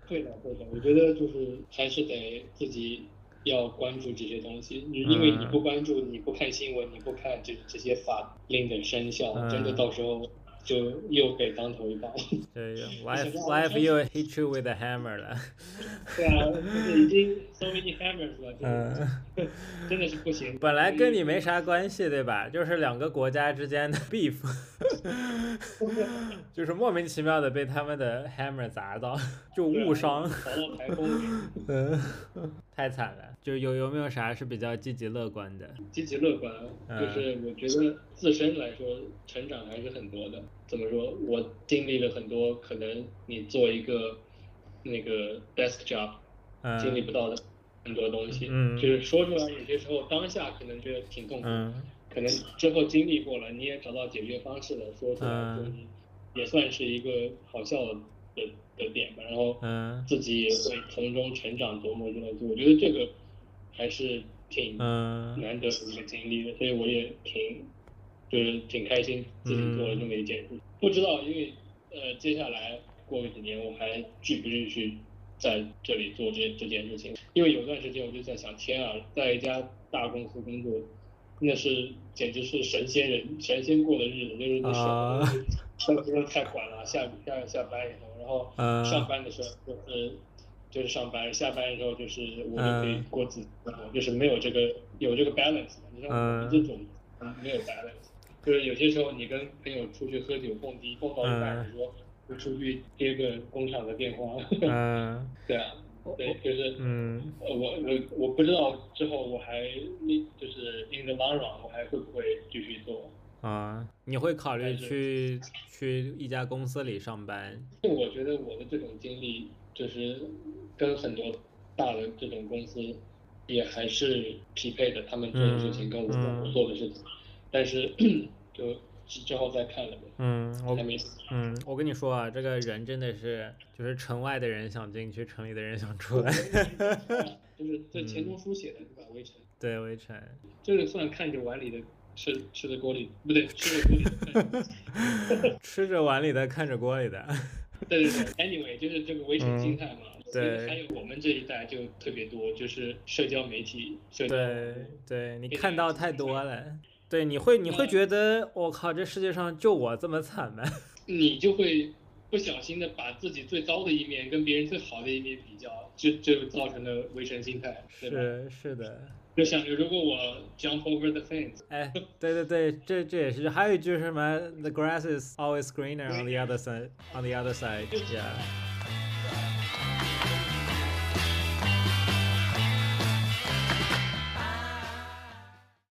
对的对的，我觉得就是还是得自己。要关注这些东西，你因为你不关注，你不看新闻，你不看这这些法令的生效，真的嗯到时候就又被当头一棒。(laughs) 对，life life 又 hit you with a hammer 了。对啊，就是已经 (laughs) so many hammers 了，真的嗯，(laughs) 真的是不行。本来跟你没啥关系，对吧？就是两个国家之间的 beef，就是莫名其妙的被他们的 hammer 砸到，就误伤。跑到台风里，嗯，太惨了。就有有没有啥是比较积极乐观的？积极乐观，嗯就是我觉得自身来说成长还是很多的。怎么说？我经历了很多可能你做一个那个 desk job 经历嗯不到的很多东西，嗯就是说出来有些时候当下可能觉得挺痛苦，嗯可能之后经历过了，你也找到解决方式了，说出来，嗯也算是一个好笑的的的点吧。然后嗯自己也会从中成长，琢磨这么做。我觉得这个还是挺嗯难得的一个经历的，所以我也挺就是挺开心自己做了这么一件事。不知道，因为呃，接下来过个几年，我还继不继续在这里做这这件事情？因为有段时间我就在想，天啊，在一家大公司工作，那是简直是神仙人神仙过的日子，就是那啊 (laughs) 时候上班太管了，下下下班以后，然后嗯上班的时候就是。就是上班，下班的时候就是我们可以嗯。过自己活，就是没有这个有这个 balance 嘛。你像我们这种嗯没有 balance，就是有些时候你跟朋友出去喝酒蹦迪，蹦到一半嗯。你说就出去接个工厂的电话，嗯。(laughs) 对啊，对，就是嗯。呃我我我不知道之后我还就是 in the long run 我还会不会继续做。啊，你会考虑去去一家公司里上班？我觉得我的这种经历，就是跟很多大的这种公司也还是匹配的，他们做的事情跟我做的事情，但是 (clears throat) 就之之后再看了呗，嗯，我嗯，我跟你说啊，这个人真的是，就是城外的人想进去，城里的人想出来。(laughs) 就是 (laughs) 这钱钟书写的对吧？围城，对，围城。就是算看着碗里的吃吃的锅里，不对，吃着锅里的 (laughs) 看。吃着碗里的，看着锅里的。(laughs) 对对对，anyway，就是这个围城心态嘛。对还有我们这一代就特别多，就是社交媒体，社交对对，你看到太多了。对，你会你会觉得，我靠，这世界上就我这么惨吗？(laughs) 你就会不小心的把自己最糟的一面跟别人最好的一面比较，就就造成了围城心态，对吧？是是的。就想着如果我 jump over the fence，哎，对对对，这这也是，还有一句什么，the grass is always greener on the other side，on the other side，yeah。